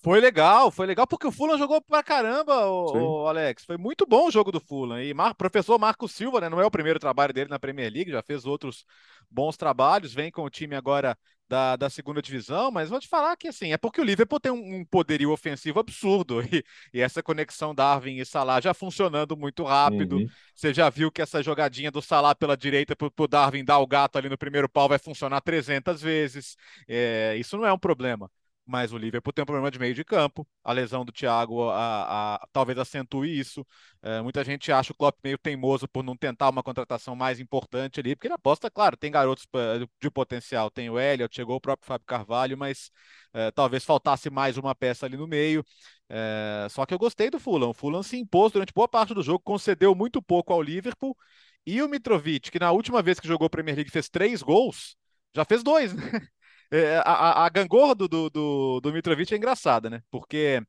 [SPEAKER 2] Foi legal, foi legal porque o Fulham jogou pra caramba, o, o Alex. Foi muito bom o jogo do Fulham. E Mar, professor Marco Silva, né, não é o primeiro trabalho dele na Premier League, já fez outros bons trabalhos, vem com o time agora da, da segunda divisão, mas vou te falar que assim, é porque o Liverpool tem um, um poderio ofensivo absurdo e, e, essa conexão Darwin e Salah já funcionando muito rápido. Uhum. Você já viu que essa jogadinha do Salah pela direita para o Darwin dar o gato ali no primeiro pau vai funcionar 300 vezes. É, isso não é um problema mas o Liverpool tem um problema de meio de campo. A lesão do Thiago a, a, talvez acentue isso. É, muita gente acha o Klopp meio teimoso por não tentar uma contratação mais importante ali, porque ele aposta, claro, tem garotos de potencial, tem o Elliot, chegou o próprio Fábio Carvalho, mas é, talvez faltasse mais uma peça ali no meio. É, só que eu gostei do Fulham. O Fulham se impôs durante boa parte do jogo, concedeu muito pouco ao Liverpool. E o Mitrovic, que na última vez que jogou Premier League fez três gols, já fez dois, né? É, a, a gangorra do, do, do, Mitrovic é engraçada, né? Porque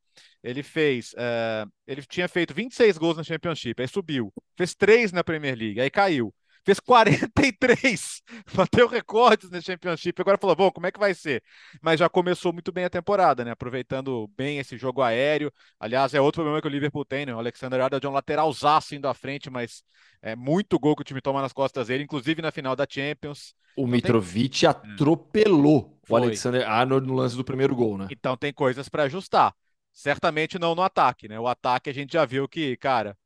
[SPEAKER 2] ele fez. É, ele tinha feito 26 gols na Championship, aí subiu. Fez 3 na Premier League, aí caiu. Fez 43, bateu recordes na Championship. Agora falou: bom, como é que vai ser? Mas já começou muito bem a temporada, né? Aproveitando bem esse jogo aéreo. Aliás, é outro problema que o Liverpool tem, né? O Alexander Arnold é um lateralzaço indo à frente, mas é muito gol que o time toma nas costas dele, inclusive na final da Champions.
[SPEAKER 3] O então Mitrovic tem... atropelou Foi. o Alexander Arnold no lance do primeiro gol, né?
[SPEAKER 2] Então tem coisas para ajustar. Certamente não no ataque, né? O ataque a gente já viu que, cara,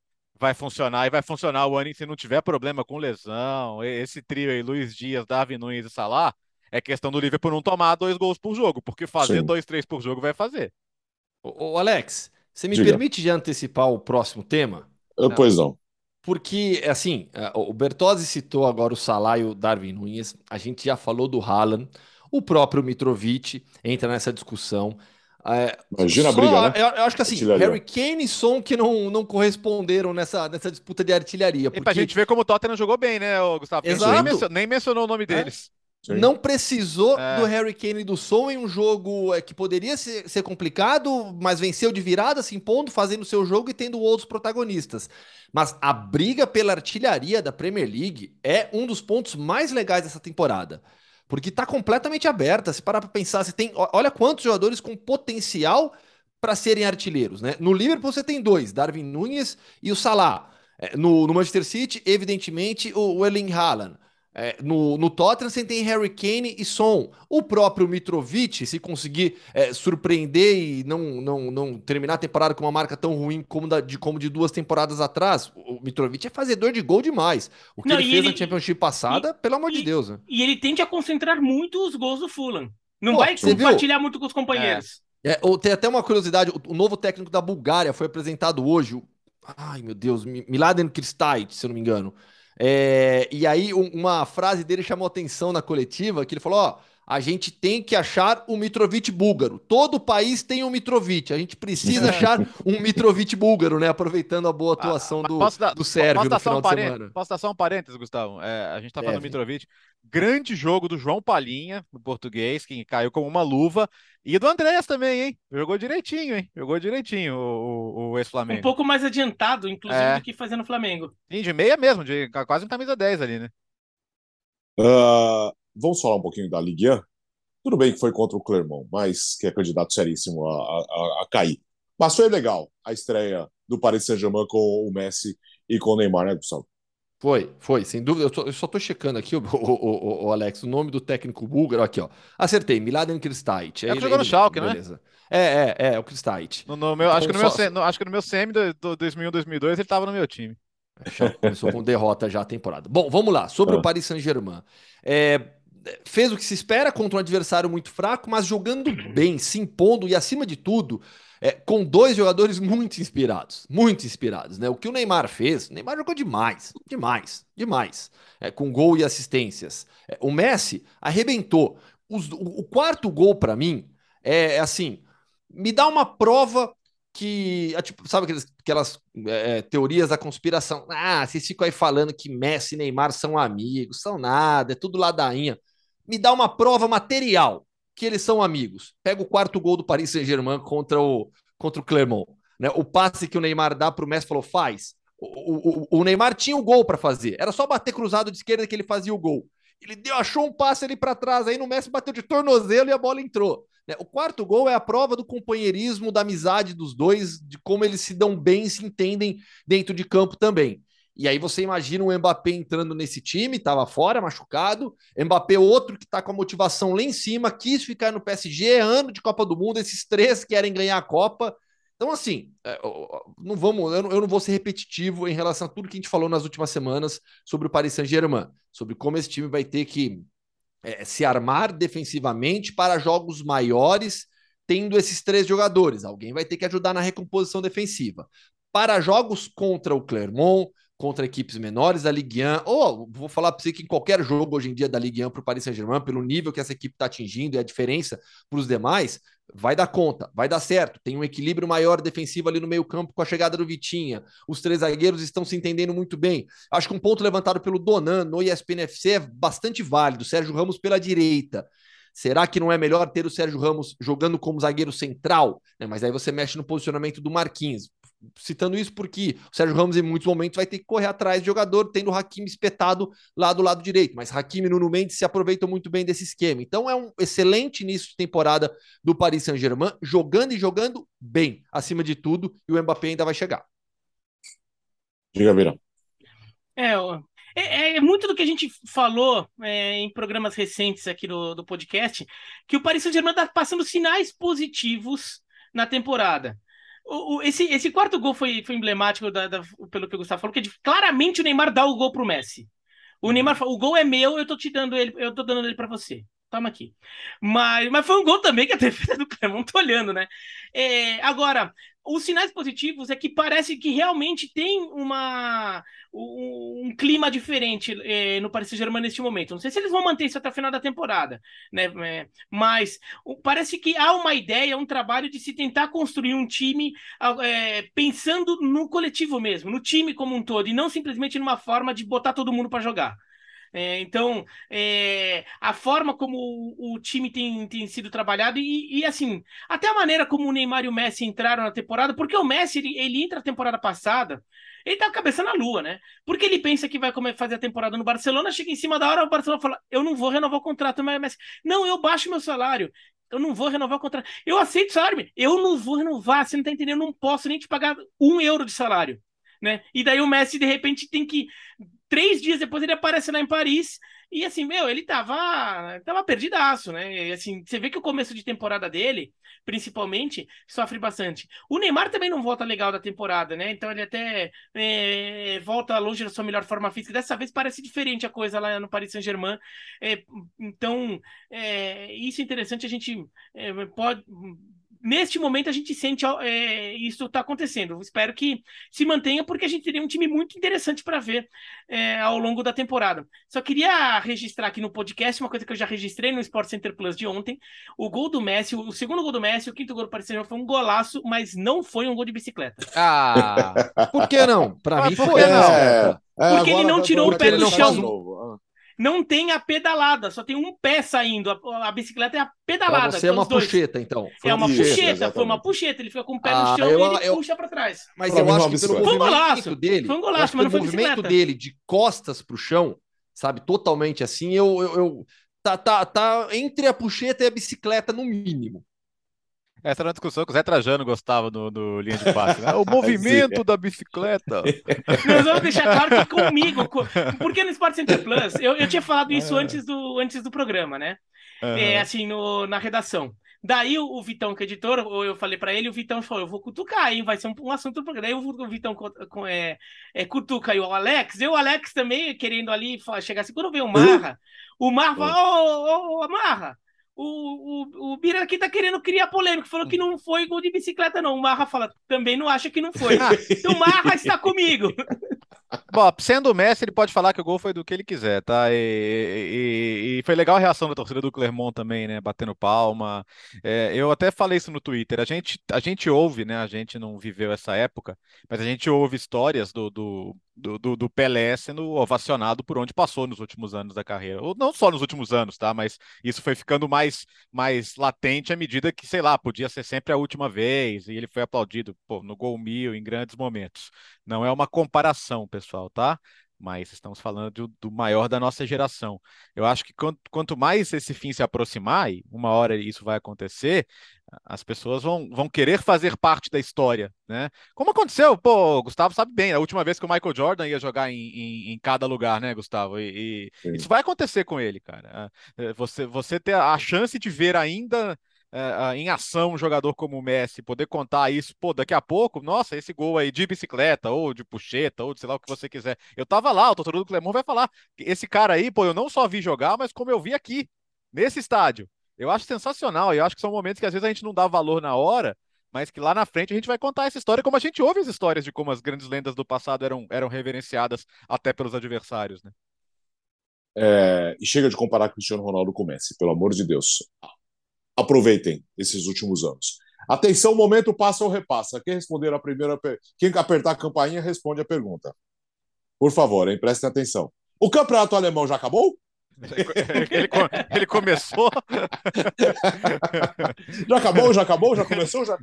[SPEAKER 2] vai funcionar e vai funcionar o ano se não tiver problema com lesão. Esse trio aí, Luiz Dias, Davi Nunes e Salah, é questão do Liverpool não tomar dois gols por jogo, porque fazer Sim. dois, três por jogo vai fazer.
[SPEAKER 3] Ô, Alex, você me Diga. permite já antecipar o próximo tema?
[SPEAKER 1] Eu, pois não.
[SPEAKER 3] Porque, assim, é, o Bertozzi citou agora o Salah e o Darwin Nunes, a gente já falou do Haaland, o próprio Mitrovic entra nessa discussão.
[SPEAKER 1] É, Imagina a briga, né?
[SPEAKER 3] Eu, eu, acho que assim, artilharia. Harry Kane e Son que não, não corresponderam nessa, nessa disputa de artilharia.
[SPEAKER 2] Porque... E pra gente ver como o Tottenham jogou bem, né, Gustavo?
[SPEAKER 3] Exato.
[SPEAKER 2] Nem mencionou, nem mencionou o nome é. deles.
[SPEAKER 3] Sim. Não precisou é. do Harry Kane e do Son em um jogo é, que poderia ser, ser, complicado, mas venceu de virada, se impondo, fazendo seu jogo e tendo outros protagonistas. Mas a briga pela artilharia da Premier League é um dos pontos mais legais dessa temporada. Porque está completamente aberta. Se parar para pensar, você tem. Olha quantos jogadores com potencial para serem artilheiros. Né? No Liverpool você tem dois: Darwin Nunes e o Salah. É, no, no Manchester City, evidentemente, o, o Erling Haaland. É, no, no Tottenham você tem Harry Kane e Son. O próprio Mitrovic, se conseguir é, surpreender e não, não, não terminar a temporada com uma marca tão ruim como, da, de, como de duas temporadas atrás, o Mitrovic é fazedor de gol demais. O que não, ele fez ele, na Championship passada, e, pelo amor
[SPEAKER 4] e,
[SPEAKER 3] de Deus. Né?
[SPEAKER 4] E ele tende a concentrar muito os gols do Fulham. Não Pô, vai compartilhar viu? muito com os companheiros.
[SPEAKER 3] É. É, tem até uma curiosidade: o, o, novo técnico da Bulgária foi apresentado hoje. Ai, meu Deus, Miladen Kristait, se eu não me engano. É, e aí, um, uma frase dele chamou atenção na coletiva, que ele falou: ó, a gente tem que achar o Mitrovic búlgaro. Todo país tem um Mitrovic. A gente precisa achar um Mitrovic búlgaro, né? Aproveitando a boa atuação ah, do, dar, do Sérvio no final
[SPEAKER 2] um de
[SPEAKER 3] semana.
[SPEAKER 2] Posso dar só um parênteses, Gustavo? É, a gente tá falando do Mitrovic. Grande jogo do João Palinha, no português, que caiu como uma luva. E do Andréas também, hein? Jogou direitinho, hein? Jogou direitinho o, o, o ex-Flamengo.
[SPEAKER 4] Um pouco mais adiantado, inclusive, é. do que fazendo o Flamengo.
[SPEAKER 2] Sim, de meia mesmo, de quase um camisa 10 ali, né?
[SPEAKER 1] Uh, vamos falar um pouquinho da Ligue 1? Tudo bem que foi contra o Clermont, mas que é candidato seríssimo a, a, a cair. Mas foi legal a estreia do Paris Saint-Germain com o Messi e com o Neymar, né, Gustavo?
[SPEAKER 3] Foi, foi, sem dúvida. Eu, tô, eu só tô checando aqui, o, o, o, Alex, o nome do técnico búlgaro aqui, ó. Acertei, Miladen Kristait.
[SPEAKER 2] É, é que jogou no Schalke, né? Beleza.
[SPEAKER 3] É, é, é, é o Kristait.
[SPEAKER 2] No, no meu, acho, que no só... meu, no, acho que no meu CM do, do 2001, 2002 ele tava no meu time.
[SPEAKER 3] É, começou com derrota já a temporada. Bom, vamos lá. Sobre o ah. Paris Saint-Germain. É, fez o que se espera contra um adversário muito fraco, mas jogando bem, se impondo e, acima de tudo, é, com dois jogadores muito inspirados, muito inspirados, né? O que o Neymar fez, o Neymar jogou demais, demais, demais, é, com gol e assistências. É, o Messi arrebentou. Os, o, o, quarto gol para mim é, é, assim, me dá uma prova que, é, tipo, sabe aquelas, aquelas é, teorias da conspiração? Ah, vocês ficam aí falando que Messi e Neymar são amigos, são nada, é tudo ladainha. Me dá uma prova material que eles são amigos. Pega o quarto gol do Paris Saint-Germain contra o, contra o Clermont. Né? O passe que o Neymar dá para o Messi falou: faz. O, o, o Neymar tinha o gol para fazer. Era só bater cruzado de esquerda que ele fazia o gol. Ele deu, achou um passe ali para trás, aí no Messi bateu de tornozelo e a bola entrou. Né? O quarto gol é a prova do companheirismo, da amizade dos dois, de como eles se dão bem, se entendem dentro de campo também. E aí você imagina o Mbappé entrando nesse time, estava fora, machucado. Mbappé, outro que está com a motivação lá em cima, quis ficar no PSG, ano de Copa do Mundo, esses três querem ganhar a Copa. Então, assim, é, não vamos, eu não vou ser repetitivo em relação a tudo que a gente falou nas últimas semanas sobre o Paris Saint-Germain, sobre como esse time vai ter que é, se armar defensivamente para jogos maiores, tendo esses três jogadores. Alguém vai ter que ajudar na recomposição defensiva. Para jogos contra o Clermont, contra equipes menores da Ligue 1, ou vou falar para você que em qualquer jogo hoje em dia da Ligue 1 para o Paris Saint-Germain, pelo nível que essa equipe está atingindo e a diferença para os demais, vai dar conta, vai dar certo. Tem um equilíbrio maior defensivo ali no meio-campo com a chegada do Vitinha. Os três zagueiros estão se entendendo muito bem. Acho que um ponto levantado pelo Donan no ESPN FC é bastante válido. Sérgio Ramos pela direita. Será que não é melhor ter o Sérgio Ramos jogando como zagueiro central? É, mas aí você mexe no posicionamento do Marquinhos citando isso porque o Sérgio Ramos, em muitos momentos, vai ter que correr atrás de jogador, tendo o Hakimi espetado lá do lado direito. Mas Hakimi e Nuno Mendes se aproveitam muito bem desse esquema. Então é um excelente início de temporada do Paris Saint-Germain, jogando e jogando bem, acima de tudo, e o Mbappé ainda vai chegar.
[SPEAKER 1] Diga, Virão.
[SPEAKER 4] É, é, é, muito do que a gente falou é, em programas recentes aqui do, do podcast, que o Paris Saint-Germain está passando sinais positivos na temporada. O, o, esse, esse quarto gol foi, foi emblemático da, da, pelo que o Gustavo falou, que claramente o Neymar dá o gol pro Messi. O uhum. Neymar fala, o gol é meu, eu tô te dando ele, eu tô dando ele para você. Toma aqui. Mas, mas foi um gol também que a defesa do Clermont tô olhando, né? É, agora, os sinais positivos é que parece que realmente tem uma, um, um clima diferente é, no Paris Saint-Germain neste momento. Não sei se eles vão manter isso até o final da temporada, né? É, mas o, parece que há uma ideia, um trabalho de se tentar construir um time é, pensando no coletivo mesmo, no time como um todo, e não simplesmente numa forma de botar todo mundo para jogar. É, então, é, a forma como o, o, time tem, tem sido trabalhado e, e, assim, até a maneira como o Neymar e o Messi entraram na temporada, porque o Messi, ele, ele entra a temporada passada, ele tá com a cabeça na lua, né? Porque ele pensa que vai fazer a temporada no Barcelona, chega em cima da hora, o Barcelona fala, eu não vou renovar o contrato, mas Messi, não, eu baixo meu salário, eu não vou renovar o contrato, eu aceito salário, eu não vou renovar, você não tá entendendo, eu não posso nem te pagar um euro de salário. Né? E daí o Messi, de repente, tem que Três dias depois ele aparece lá em Paris e assim, meu, ele tava, tava perdidaço, né? E, assim, você vê que o começo de temporada dele, principalmente, sofre bastante. O Neymar também não volta legal da temporada, né? Então ele até é, volta longe da sua melhor forma física. Dessa vez parece diferente a coisa lá no Paris Saint-Germain. É, então, é, isso é interessante, a gente é, pode neste momento a gente sente é, isso está acontecendo. espero que se mantenha, porque a gente teria um time muito interessante para ver é, ao longo da temporada. Só queria registrar aqui no podcast uma coisa que eu já registrei no Sport Center Plus de ontem: o gol do Messi, o segundo gol do Messi, o quinto gol do Paris foi um golaço, mas não foi um gol de bicicleta.
[SPEAKER 3] Ah, por que não? Para mim foi. É,
[SPEAKER 4] é, porque ele não tirou o pé do chão não tem a pedalada, só tem um pé saindo. A, a bicicleta é a pedalada.
[SPEAKER 3] Pra você é uma puxeta, então.
[SPEAKER 4] Foi é uma puxeta, puxeta foi uma puxeta. Ele fica com o pé ah, no chão eu, e ele eu, puxa para trás.
[SPEAKER 3] Mas pra eu acho que pelo foi um golaço, dele, foi um golaço, mas não foi movimento dele de costas pro chão, sabe, totalmente assim, eu, eu, eu tá, tá, tá entre a puxeta e a bicicleta no mínimo.
[SPEAKER 2] Essa era uma discussão que o Zé Trajano gostava no, no linha de passe. Né? O movimento da bicicleta.
[SPEAKER 4] Nós vamos deixar claro que comigo, porque no Sport Center Plus, eu, eu tinha falado isso é. antes, do, antes do programa, né? Uhum. É, assim, no, na redação. Daí o, Vitão, que é editor, eu falei para ele, o Vitão falou: eu vou cutucar, hein? Vai ser um, um assunto do programa. Daí o, o Vitão com, é, é, cutuca e o Alex, e o Alex também querendo ali chegar assim, quando vem o Marra, o Marra fala: Ô, ô, ô, Marra, o, o, o Bira aqui tá querendo criar polêmica, falou que não foi gol de bicicleta, não. O Marra fala, também não acha que não foi. então Marra está comigo.
[SPEAKER 2] Bom, sendo o Messi, ele pode falar que o gol foi do que ele quiser, tá? E, e, e foi legal a reação da torcida do Clermont também, né? Batendo palma. É, eu até falei isso no Twitter. A gente, a gente ouve, né? A gente não viveu essa época, mas a gente ouve histórias do, do do, do, do, Pelé sendo ovacionado por onde passou nos últimos anos da carreira. Ou não só nos últimos anos, tá? Mas isso foi ficando mais, mais latente à medida que, sei lá, podia ser sempre a última vez, e ele foi aplaudido pô, no gol mil em grandes momentos. Não é uma comparação, pessoal, tá? Mas estamos falando do, do maior da nossa geração. Eu acho que quanto, quanto mais esse fim se aproximar, e uma hora isso vai acontecer, As pessoas vão, vão querer fazer parte da história, né? Como aconteceu, pô, Gustavo sabe bem, a última vez que o Michael Jordan ia jogar em, em, em cada lugar, né, Gustavo? E, e isso vai acontecer com ele, cara. É, você, você ter a chance de ver ainda é, em ação um jogador como o Messi, poder contar isso, pô, daqui a pouco, nossa, esse gol aí de bicicleta, ou de puxeta, ou de sei lá o que você quiser. Eu tava lá, o torcedor do Clemão vai falar, esse cara aí, pô, eu não só vi jogar, mas como eu vi aqui, nesse estádio. Eu acho sensacional, eu acho que são momentos que às vezes a gente não dá valor na hora, mas que lá na frente a gente vai contar essa história como a gente ouve as histórias de como as grandes lendas do passado eram, eram reverenciadas até pelos adversários, né?
[SPEAKER 1] É, e chega de comparar Cristiano Ronaldo com Messi, pelo amor de Deus aproveitem esses últimos anos. Atenção, momento passa ou repassa. Quem responder a primeira, quem apertar a campainha responde a pergunta. Por favor, hein, prestem atenção. O campeonato alemão já acabou?
[SPEAKER 2] ele, ele, começou.
[SPEAKER 1] já acabou, já acabou, já começou, já.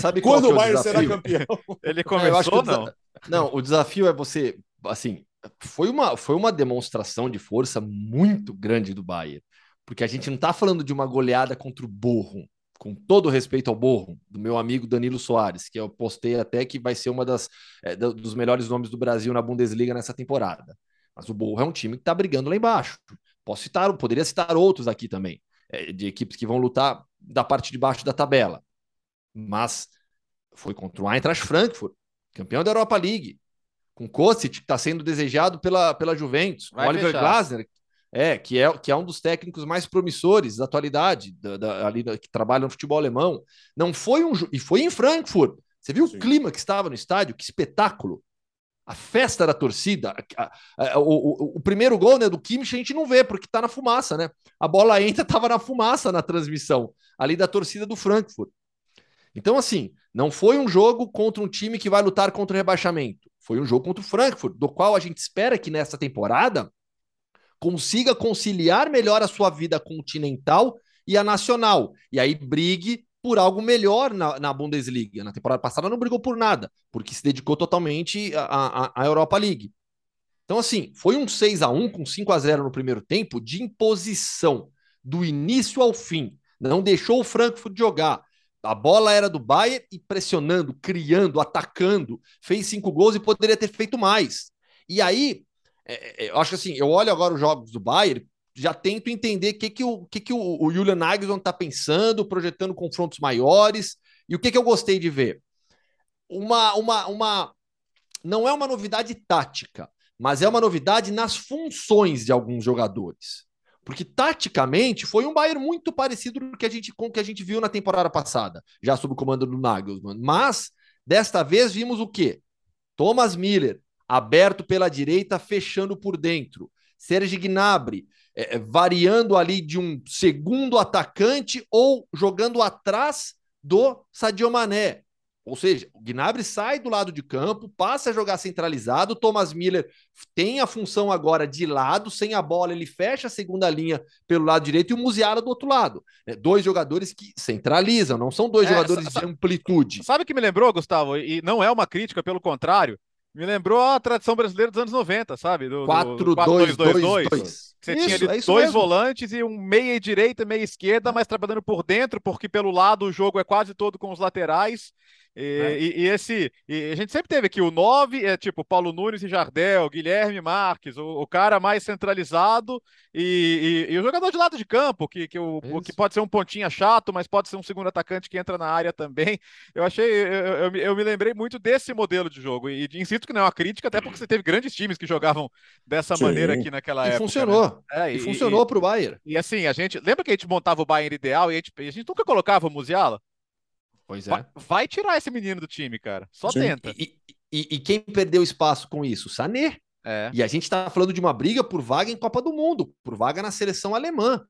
[SPEAKER 3] Sabe quando
[SPEAKER 1] o Bayern será campeão?
[SPEAKER 2] Ele começou, não?
[SPEAKER 3] não? Não, o desafio é você, assim, foi uma, foi uma demonstração de força muito grande do Bayern. Porque a gente não está falando de uma goleada contra o Borrom, com todo respeito ao Borrom, do meu amigo Danilo Soares, que eu postei até que vai ser uma das é, dos melhores nomes do Brasil na Bundesliga nessa temporada. Mas o Borrom é um time que está brigando lá embaixo. Posso citar, poderia citar outros aqui também, é, de equipes que vão lutar da parte de baixo da tabela. Mas foi contra o Eintracht Frankfurt, campeão da Europa League, com Kostic, que está sendo desejado pela, pela Juventus,
[SPEAKER 2] Vai
[SPEAKER 3] Oliver
[SPEAKER 2] fechar.
[SPEAKER 3] Glasner, é, que é, que é um dos técnicos mais promissores da atualidade, da, da, ali que trabalha no futebol alemão. Não foi um e foi em Frankfurt. Você viu Sim. o clima que estava no estádio? Que espetáculo! A festa da torcida. A, a, a, o, o, primeiro gol né, do Kimmich a gente não vê, porque está na fumaça, né? A bola entra, estava na fumaça na transmissão, ali da torcida do Frankfurt. Então, assim, não foi um jogo contra um time que vai lutar contra o rebaixamento. Foi um jogo contra o Frankfurt, do qual a gente espera que nessa temporada consiga conciliar melhor a sua vida continental e a nacional. E aí brigue por algo melhor na, na Bundesliga. Na temporada passada não brigou por nada, porque se dedicou totalmente à, Europa League. Então, assim, foi um 6 a 1 com 5 a 0 no primeiro tempo de imposição, do início ao fim. Não deixou o Frankfurt jogar. A bola era do Bayern e pressionando, criando, atacando. Fez cinco gols e poderia ter feito mais. E aí, é, é, eu acho que assim, eu olho agora os jogos do Bayern, já tento entender o que, que, o, que, que o, o Julian Nagelsmann está pensando, projetando confrontos maiores, e o que, que eu gostei de ver. Uma, uma, uma. Não é uma novidade tática, mas é uma novidade nas funções de alguns jogadores. Porque taticamente foi um Bayern muito parecido com, que a gente, com o que a gente viu na temporada passada, já sob o comando do Nagelsmann. Mas desta vez vimos o quê? Thomas Miller, aberto pela direita, fechando por dentro. Serge Gnabry é, é, variando ali de um segundo atacante ou jogando atrás do Sadio Mané. Ou seja, o Gnabry sai do lado de campo, passa a jogar centralizado, o Thomas Miller tem a função agora de lado, sem a bola ele fecha a segunda linha pelo lado direito e o Musiala do outro lado. É, dois jogadores que centralizam, não são dois é, jogadores de amplitude.
[SPEAKER 2] Sabe o que me lembrou, Gustavo? E não é uma crítica, pelo contrário. Me lembrou a tradição brasileira dos anos 90, sabe? Do,
[SPEAKER 3] 4-2-2-2.
[SPEAKER 2] Você isso, tinha ali é dois mesmo. volantes e um meia direita e meia esquerda, mas trabalhando por dentro, porque pelo lado o jogo é quase todo com os laterais. E, é. e, e, esse. E a gente sempre teve aqui o 9, é tipo Paulo Nunes e Jardel, Guilherme Marques, o, o cara mais centralizado e, e, o jogador de lado de campo, que, que, o, que pode ser um pontinha chato, mas pode ser um segundo atacante que entra na área também. Eu achei. Eu, eu, eu me lembrei muito desse modelo de jogo. E insisto que não é uma crítica, até porque você teve grandes times que jogavam dessa Sim. maneira aqui naquela
[SPEAKER 3] e
[SPEAKER 2] época.
[SPEAKER 3] Funcionou. Né? É, e, funcionou para o Bayern.
[SPEAKER 2] E assim, a gente. Lembra que a gente montava o Bayern ideal e a gente, a gente nunca colocava o Musiala?
[SPEAKER 3] Pois é.
[SPEAKER 2] Vai, vai, tirar esse menino do time, cara. Só Sim. tenta.
[SPEAKER 3] E, e, e, quem perdeu espaço com isso? Sané. É. E a gente tá falando de uma briga por vaga em Copa do Mundo, por vaga na seleção alemã.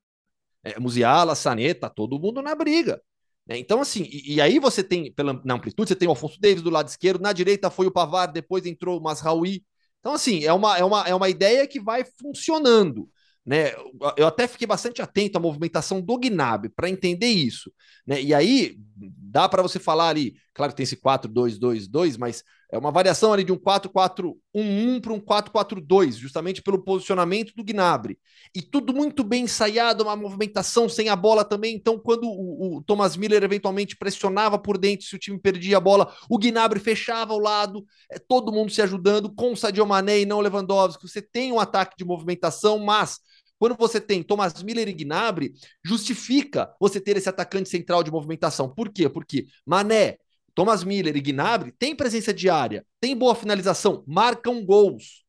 [SPEAKER 3] É, Musiala, Sané, tá todo mundo na briga. Né? Então, assim, e, e, aí você tem, pela, na amplitude, você tem o Alfonso Davis do lado esquerdo, na direita foi o Pavar, depois entrou o Masraoui. Então, assim, é uma, é, uma, é uma ideia que vai funcionando. Né? Eu até fiquei bastante atento à movimentação do Gnabry para entender isso. Né? E aí dá para você falar ali, claro que tem esse 4-2-2-2, mas é uma variação ali de um 4-4-1-1 para um 4-4-2, justamente pelo posicionamento do Gnabry. E tudo muito bem ensaiado, uma movimentação sem a bola também. Então, quando o, o Thomas Miller eventualmente pressionava por dentro, se o time perdia a bola, o Gnabry fechava o lado, é, todo mundo se ajudando com o Sadio Mané e não Lewandowski. Você tem um ataque de movimentação, mas quando você tem Thomas Miller e Gnabry, justifica você ter esse atacante central de movimentação. Por quê? Porque Mané, Thomas Miller e Gnabry têm presença diária, têm boa finalização, marcam gols.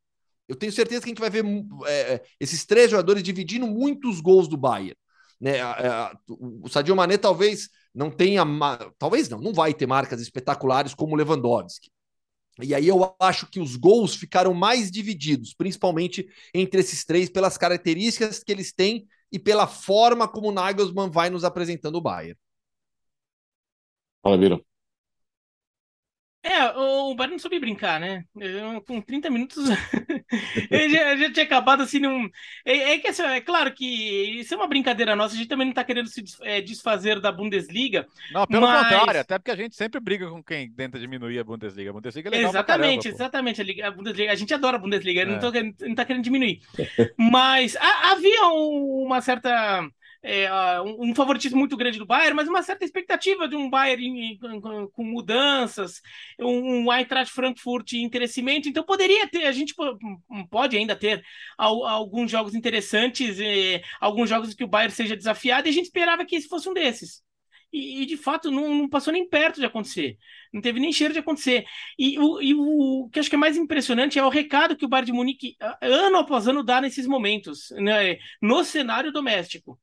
[SPEAKER 3] Eu tenho certeza que a gente vai ver é, é esses três jogadores dividindo muitos gols do Bayern. Né? O Sadio Mané talvez não tenha, talvez não, não vai ter marcas espetaculares como o Lewandowski. E aí eu acho que os gols ficaram mais divididos, principalmente entre esses três, pelas características que eles têm e pela forma como o Nagelsmann vai nos apresentando o Bayern.
[SPEAKER 1] Fala, Vira.
[SPEAKER 4] É, o Bayern não soube brincar, né? Eu, com 30 minutos ele já, já, tinha acabado assim num. É, é que assim, é claro que isso é uma brincadeira nossa, a gente também não tá querendo se é, desfazer da Bundesliga.
[SPEAKER 2] Não, pelo mas... contrário, até porque a gente sempre briga com quem tenta diminuir a Bundesliga. A Bundesliga é legal
[SPEAKER 4] Exatamente,
[SPEAKER 2] caramba,
[SPEAKER 4] exatamente. A, a, Bundesliga, a gente adora a Bundesliga, é. não, tô, não tá querendo diminuir. mas a, havia uma certa é, um, favoritismo muito grande do Bayern, mas uma certa expectativa de um Bayern em, com, com, mudanças, um, um Eintracht Frankfurt em crescimento. Então poderia ter, a gente pode ainda ter alguns jogos interessantes, é, alguns jogos que o Bayern seja desafiado, e a gente esperava que esse fosse um desses. E, e, de fato não, não, passou nem perto de acontecer, não teve nem cheiro de acontecer. E o, e o que acho que é mais impressionante é o recado que o Bayern de Munique, ano após ano, dá nesses momentos, né, no cenário doméstico.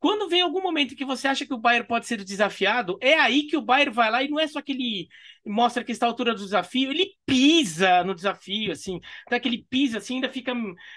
[SPEAKER 4] Quando vem algum momento que você acha que o Bayern pode ser desafiado, é aí que o Bayern vai lá e não é só que ele mostra que está à altura do desafio, ele pisa no desafio, assim, até que ele pisa assim, ainda fica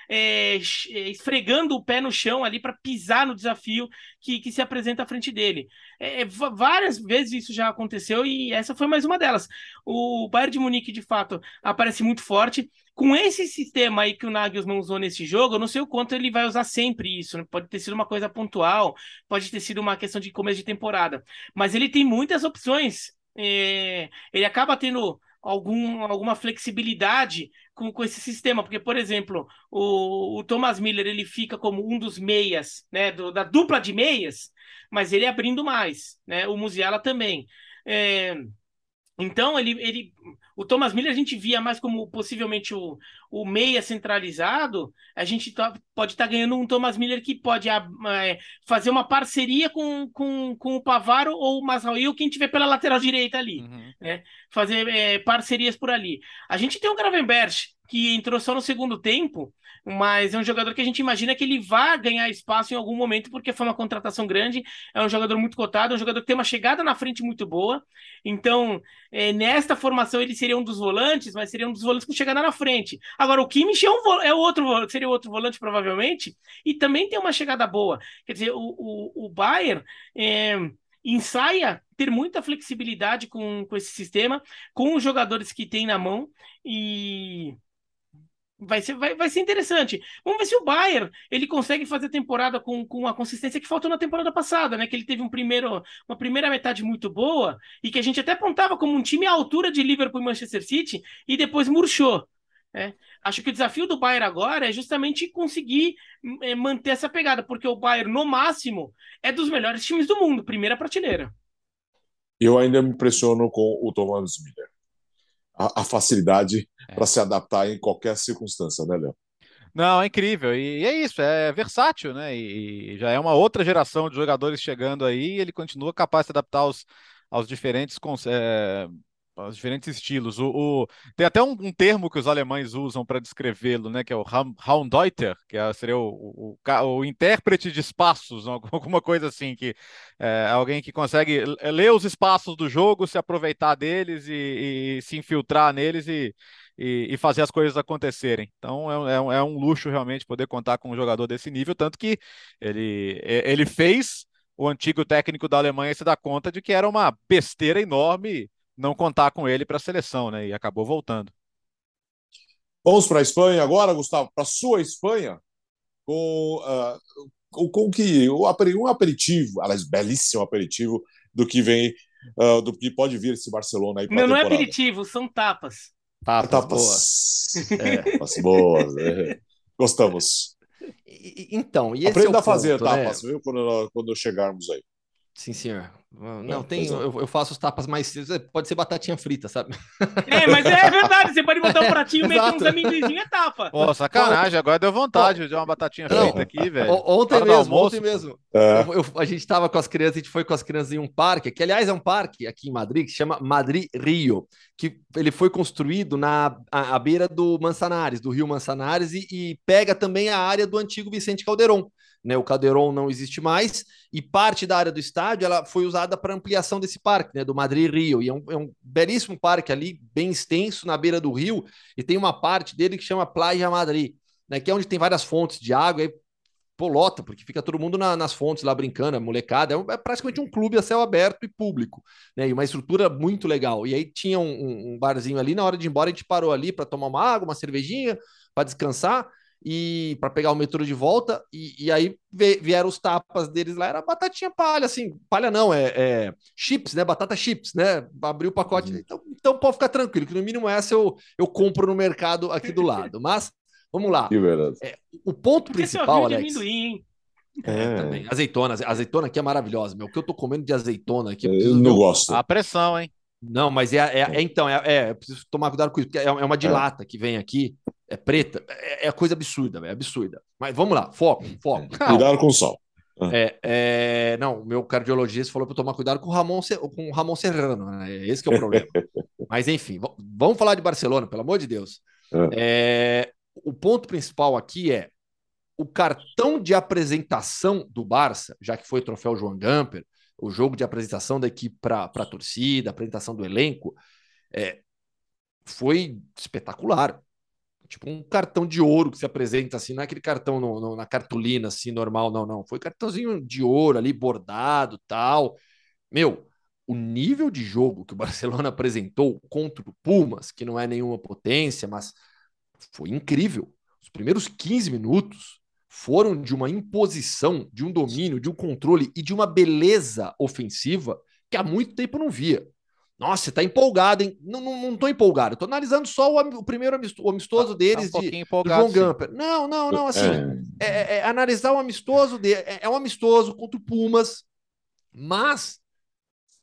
[SPEAKER 4] é, é esfregando o pé no chão ali para pisar no desafio que, que se apresenta à frente dele. É, é várias vezes isso já aconteceu e essa foi mais uma delas. O Bayern de Munique, de fato, aparece muito forte com esse sistema aí que o Nagelsmann usou nesse jogo, eu não sei o quanto ele vai usar sempre isso. Né? Pode ter sido uma coisa pontual, pode ter sido uma questão de começo de temporada. Mas ele tem muitas opções. É... ele acaba tendo algum, alguma flexibilidade com, com esse sistema, porque, por exemplo, o, o Thomas Miller ele fica como um dos meias, né, do, da dupla de meias, mas ele abrindo mais, né, o Musiala também. É... Então, ele, ele o Thomas Miller a gente via mais como possivelmente o, o meia centralizado. A gente tá, pode estar tá ganhando um Thomas Miller que pode é, fazer uma parceria com, com, com o Pavaro ou o Masraoui, ou quem tiver pela lateral direita ali. Uhum. Né? Fazer é, parcerias por ali. A gente tem o Gravenberch, que entrou só no segundo tempo, mas é um jogador que a gente imagina que ele vai ganhar espaço em algum momento, porque foi uma contratação grande, é um jogador muito cotado, é um jogador que tem uma chegada na frente muito boa, então é, nesta formação ele seria um dos volantes, mas seria um dos volantes com chegada na frente. Agora o Kimmich é, um, é outro, seria outro volante provavelmente, e também tem uma chegada boa, quer dizer, o, o, o Bayern... É, ensaia ter muita flexibilidade com, com esse sistema, com os jogadores que tem na mão e Vai ser, vai, vai ser interessante. Vamos ver se o Bayern ele consegue fazer temporada com, com a consistência que faltou na temporada passada, né? Que ele teve um primeiro, uma primeira metade muito boa e que a gente até apontava como um time à altura de Liverpool e Manchester City e depois murchou. Né? Acho que o desafio do Bayern agora é justamente conseguir é, manter essa pegada, porque o Bayern, no máximo, é dos melhores times do mundo, primeira prateleira.
[SPEAKER 1] Eu ainda me impressiono com o Thomas Miller a, a facilidade é. para se adaptar em qualquer circunstância, né, Léo?
[SPEAKER 2] Não, é incrível. E, é isso, é versátil, né? E, já é uma outra geração de jogadores chegando aí, e ele continua capaz de se adaptar aos, aos diferentes é, os diferentes estilos. O, o, tem até um, um, termo que os alemães usam para descrevê-lo, né, que é o Raumdeuter, que é, seria o, o, intérprete de espaços, alguma coisa assim, que é alguém que consegue ler os espaços do jogo, se aproveitar deles e, e se infiltrar neles e, e, e, fazer as coisas acontecerem. Então é, é, é um luxo realmente poder contar com um jogador desse nível, tanto que ele, ele fez o antigo técnico da Alemanha se dar conta de que era uma besteira enorme não contar com ele para a seleção, né? E acabou voltando.
[SPEAKER 1] Vamos para a Espanha agora, Gustavo, para a sua Espanha, com, uh, com que um aperitivo, aliás, belíssimo aperitivo do que vem uh, do que pode vir esse Barcelona aí para
[SPEAKER 4] Não, não é aperitivo, são tapas.
[SPEAKER 1] Tapas, tapas boas. É. Tapas boas. É. Gostamos.
[SPEAKER 3] Então, e
[SPEAKER 1] Aprenda
[SPEAKER 3] é
[SPEAKER 1] a fazer
[SPEAKER 3] ponto, né?
[SPEAKER 1] tapas, viu? Quando, quando chegarmos aí.
[SPEAKER 3] Sim, senhor. Não, é, tem. Eu, eu, faço os tapas mais. Pode ser batatinha frita, sabe?
[SPEAKER 4] É, mas é verdade. Você pode botar um pratinho, meter uns amendoinzinhos e tapa.
[SPEAKER 2] Pô, sacanagem. Agora deu vontade de uma batatinha não, frita aqui, velho.
[SPEAKER 3] Ontem Para mesmo, ontem mesmo. É. Eu, a gente tava com as crianças, a gente foi com as crianças em um parque, que aliás é um parque aqui em Madrid, que se chama Madrid Rio, que ele foi construído na à, à beira do Manzanares, do rio Manzanares, e, e pega também a área do antigo Vicente Calderon né? O Calderon não existe mais e parte da área do estádio ela foi usada para ampliação desse parque, né? Do Madrid Rio e é um, é um, belíssimo parque ali, bem extenso na beira do rio e tem uma parte dele que chama Playa Madrid, né? Que é onde tem várias fontes de água e polota, porque fica todo mundo na, nas fontes lá brincando, a molecada, é, um, é, praticamente um clube a céu aberto e público, né? E uma estrutura muito legal. E aí tinha um, um barzinho ali, na hora de ir embora a gente parou ali para tomar uma água, uma cervejinha, para descansar e para pegar o metrô de volta, e, e, aí vieram os tapas deles lá, era batatinha palha, assim, palha não, é, é chips, né, batata chips, né, abriu o pacote, uhum. então, então pode ficar tranquilo, que no mínimo essa eu, eu compro no mercado aqui do lado, mas vamos lá.
[SPEAKER 1] Que verdade.
[SPEAKER 3] É, o ponto Porque principal, Alex... É, também. Azeitona, azeitona aqui é maravilhosa, meu. O que eu tô comendo de azeitona aqui.
[SPEAKER 1] Eu não gosto.
[SPEAKER 2] A pressão, hein?
[SPEAKER 3] Não, mas é, é, é então, é, é, preciso tomar cuidado com isso, porque é, é uma de lata que vem aqui é preta, é, é coisa absurda, é absurda. Mas vamos lá, foco, foco.
[SPEAKER 1] Cuidado com o sol.
[SPEAKER 3] É, é, não, o meu cardiologista falou para tomar cuidado com o Ramon, com o Ramon Serrano, né? Esse é o problema. Mas enfim, vamos falar de Barcelona, pelo amor de Deus. É. é, o ponto principal aqui é o cartão de apresentação do Barça, já que foi o troféu João Gamper, o jogo de apresentação da equipe para a torcida, apresentação do elenco, é, foi espetacular tipo um cartão de ouro que se apresenta assim, não é aquele cartão no, no, na cartolina assim normal, não, não. Foi cartãozinho de ouro ali, bordado tal. Meu, o nível de jogo que o Barcelona apresentou contra o Pumas, que não é nenhuma potência, mas foi incrível. Os primeiros 15 minutos foram de uma imposição, de um domínio, de um controle e de uma beleza ofensiva que há muito tempo não via. Nossa, você tá empolgado, hein? Não, não, não tô empolgado. Tô analisando só o, o primeiro amistoso, o amistoso tá, deles tá um de João Gamper. Não, não, não, assim, é. É, é, é analisar o amistoso dele. É, é, um amistoso contra o Pumas, mas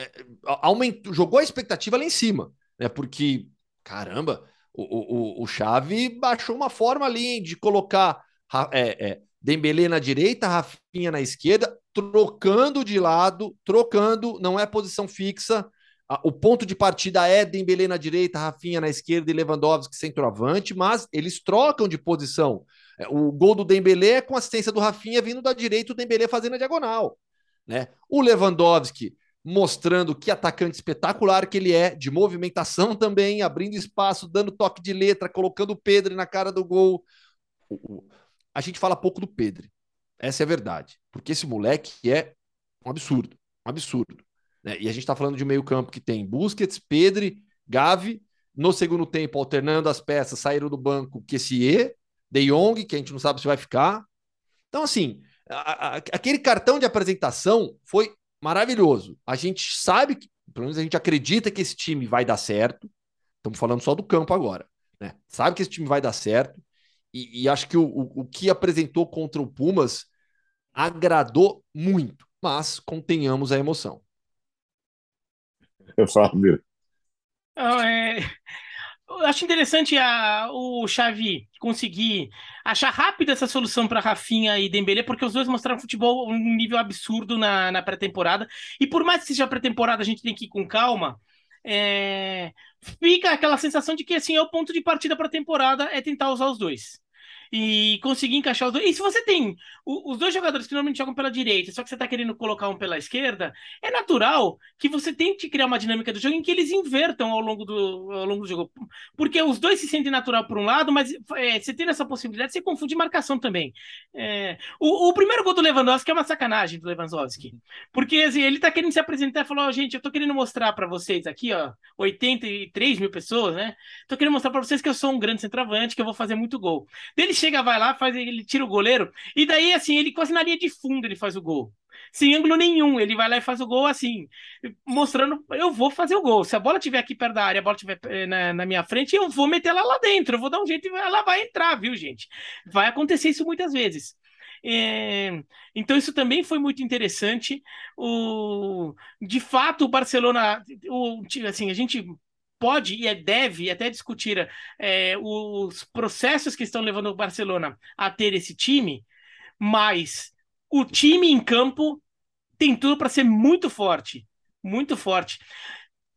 [SPEAKER 3] é, aumentou, jogou a expectativa lá em cima, né? Porque, caramba, o, o, o Xavi baixou uma forma ali de colocar é, é, Dembele na direita, Rafinha na esquerda, trocando de lado, trocando, não é posição fixa o ponto de partida é Dembele na direita, Rafinha na esquerda e Lewandowski centroavante, mas eles trocam de posição. É, o gol do Dembele é com assistência do Rafinha vindo da direita, o Dembele fazendo a diagonal, né? O Lewandowski mostrando que atacante espetacular que ele é, de movimentação também, abrindo espaço, dando toque de letra, colocando o Pedro na cara do gol. A gente fala pouco do Pedro. Essa é a verdade, porque esse moleque é um absurdo, um absurdo. Né? E a gente está falando de um meio-campo que tem Busquets, Pedri, Gavi. No segundo tempo, alternando as peças, saíram do banco Kessie, De Jong, que a gente não sabe se vai ficar. Então, assim, a, a, aquele cartão de apresentação foi maravilhoso. A gente sabe que, pelo menos a gente acredita que esse time vai dar certo. Estamos falando só do campo agora. Né? Sabe que esse time vai dar certo. E, e acho que o, o, o que apresentou contra o Pumas agradou muito. Mas contenhamos a emoção.
[SPEAKER 1] Fábio.
[SPEAKER 4] É, eu acho interessante a, o Xavi conseguir achar rápido essa solução para Rafinha e Dembélé, porque os dois mostraram futebol um nível absurdo na, na pré-temporada. E por mais que seja pré-temporada, a gente tem que ir com calma. É, fica aquela sensação de que assim é o ponto de partida para a temporada é tentar usar os dois e conseguir encaixar os dois. E se você tem os dois jogadores que normalmente jogam pela direita, só que você está querendo colocar um pela esquerda, é natural que você tente criar uma dinâmica do jogo em que eles invertam ao longo do, ao longo do jogo. Porque os dois se sentem natural por um lado, mas é, você tendo essa possibilidade, você confunde marcação também. É, o, o, primeiro gol do Lewandowski é uma sacanagem do Lewandowski. Porque assim, ele está querendo se apresentar e falou: oh, gente, eu estou querendo mostrar para vocês aqui, ó, 83 mil pessoas, né? Tô querendo mostrar para vocês que eu sou um grande centroavante, que eu vou fazer muito gol. Ele chega, vai lá, faz ele tira o goleiro, e daí, assim, ele quase na linha de fundo ele faz o gol. Sem ângulo nenhum, ele vai lá e faz o gol assim, mostrando, eu vou fazer o gol. Se a bola estiver aqui perto da área, a bola estiver eh, na, na, minha frente, eu vou meter ela lá dentro, eu vou dar um jeito e ela vai entrar, viu, gente? Vai acontecer isso muitas vezes. É, então isso também foi muito interessante. O, de fato, o Barcelona, o, assim, a gente pode e é, deve até discutir é, os processos que estão levando o Barcelona a ter esse time, mas o time em campo tem tudo para ser muito forte, muito forte.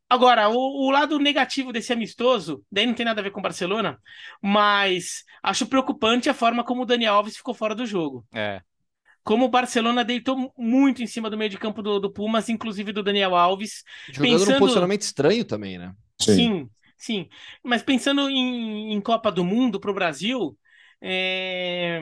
[SPEAKER 4] Agora, o, o, lado negativo desse amistoso, daí não tem nada a ver com o Barcelona, mas acho preocupante a forma como o Daniel Alves ficou fora do jogo.
[SPEAKER 2] É.
[SPEAKER 4] Como o Barcelona deitou muito em cima do meio de campo do, do Pumas, inclusive do Daniel Alves.
[SPEAKER 3] Jogando pensando... num posicionamento estranho também, né?
[SPEAKER 4] Sim, sim. sim. Mas pensando em, em Copa do Mundo para o Brasil, é...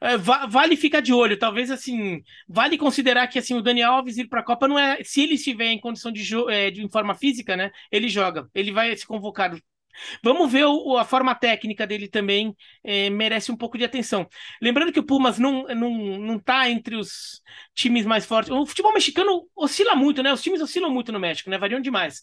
[SPEAKER 4] É, vale ficar de olho, talvez assim, vale considerar que assim o Daniel Alves ir para a Copa não é, se ele estiver em condição de, é, de em forma física, né? Ele joga, ele vai se convocar. Vamos ver o, a forma técnica dele também é, merece um pouco de atenção. Lembrando que o Pumas não, não, não tá entre os times mais fortes. O futebol mexicano oscila muito, né? Os times oscilam muito no México, né? Variam demais.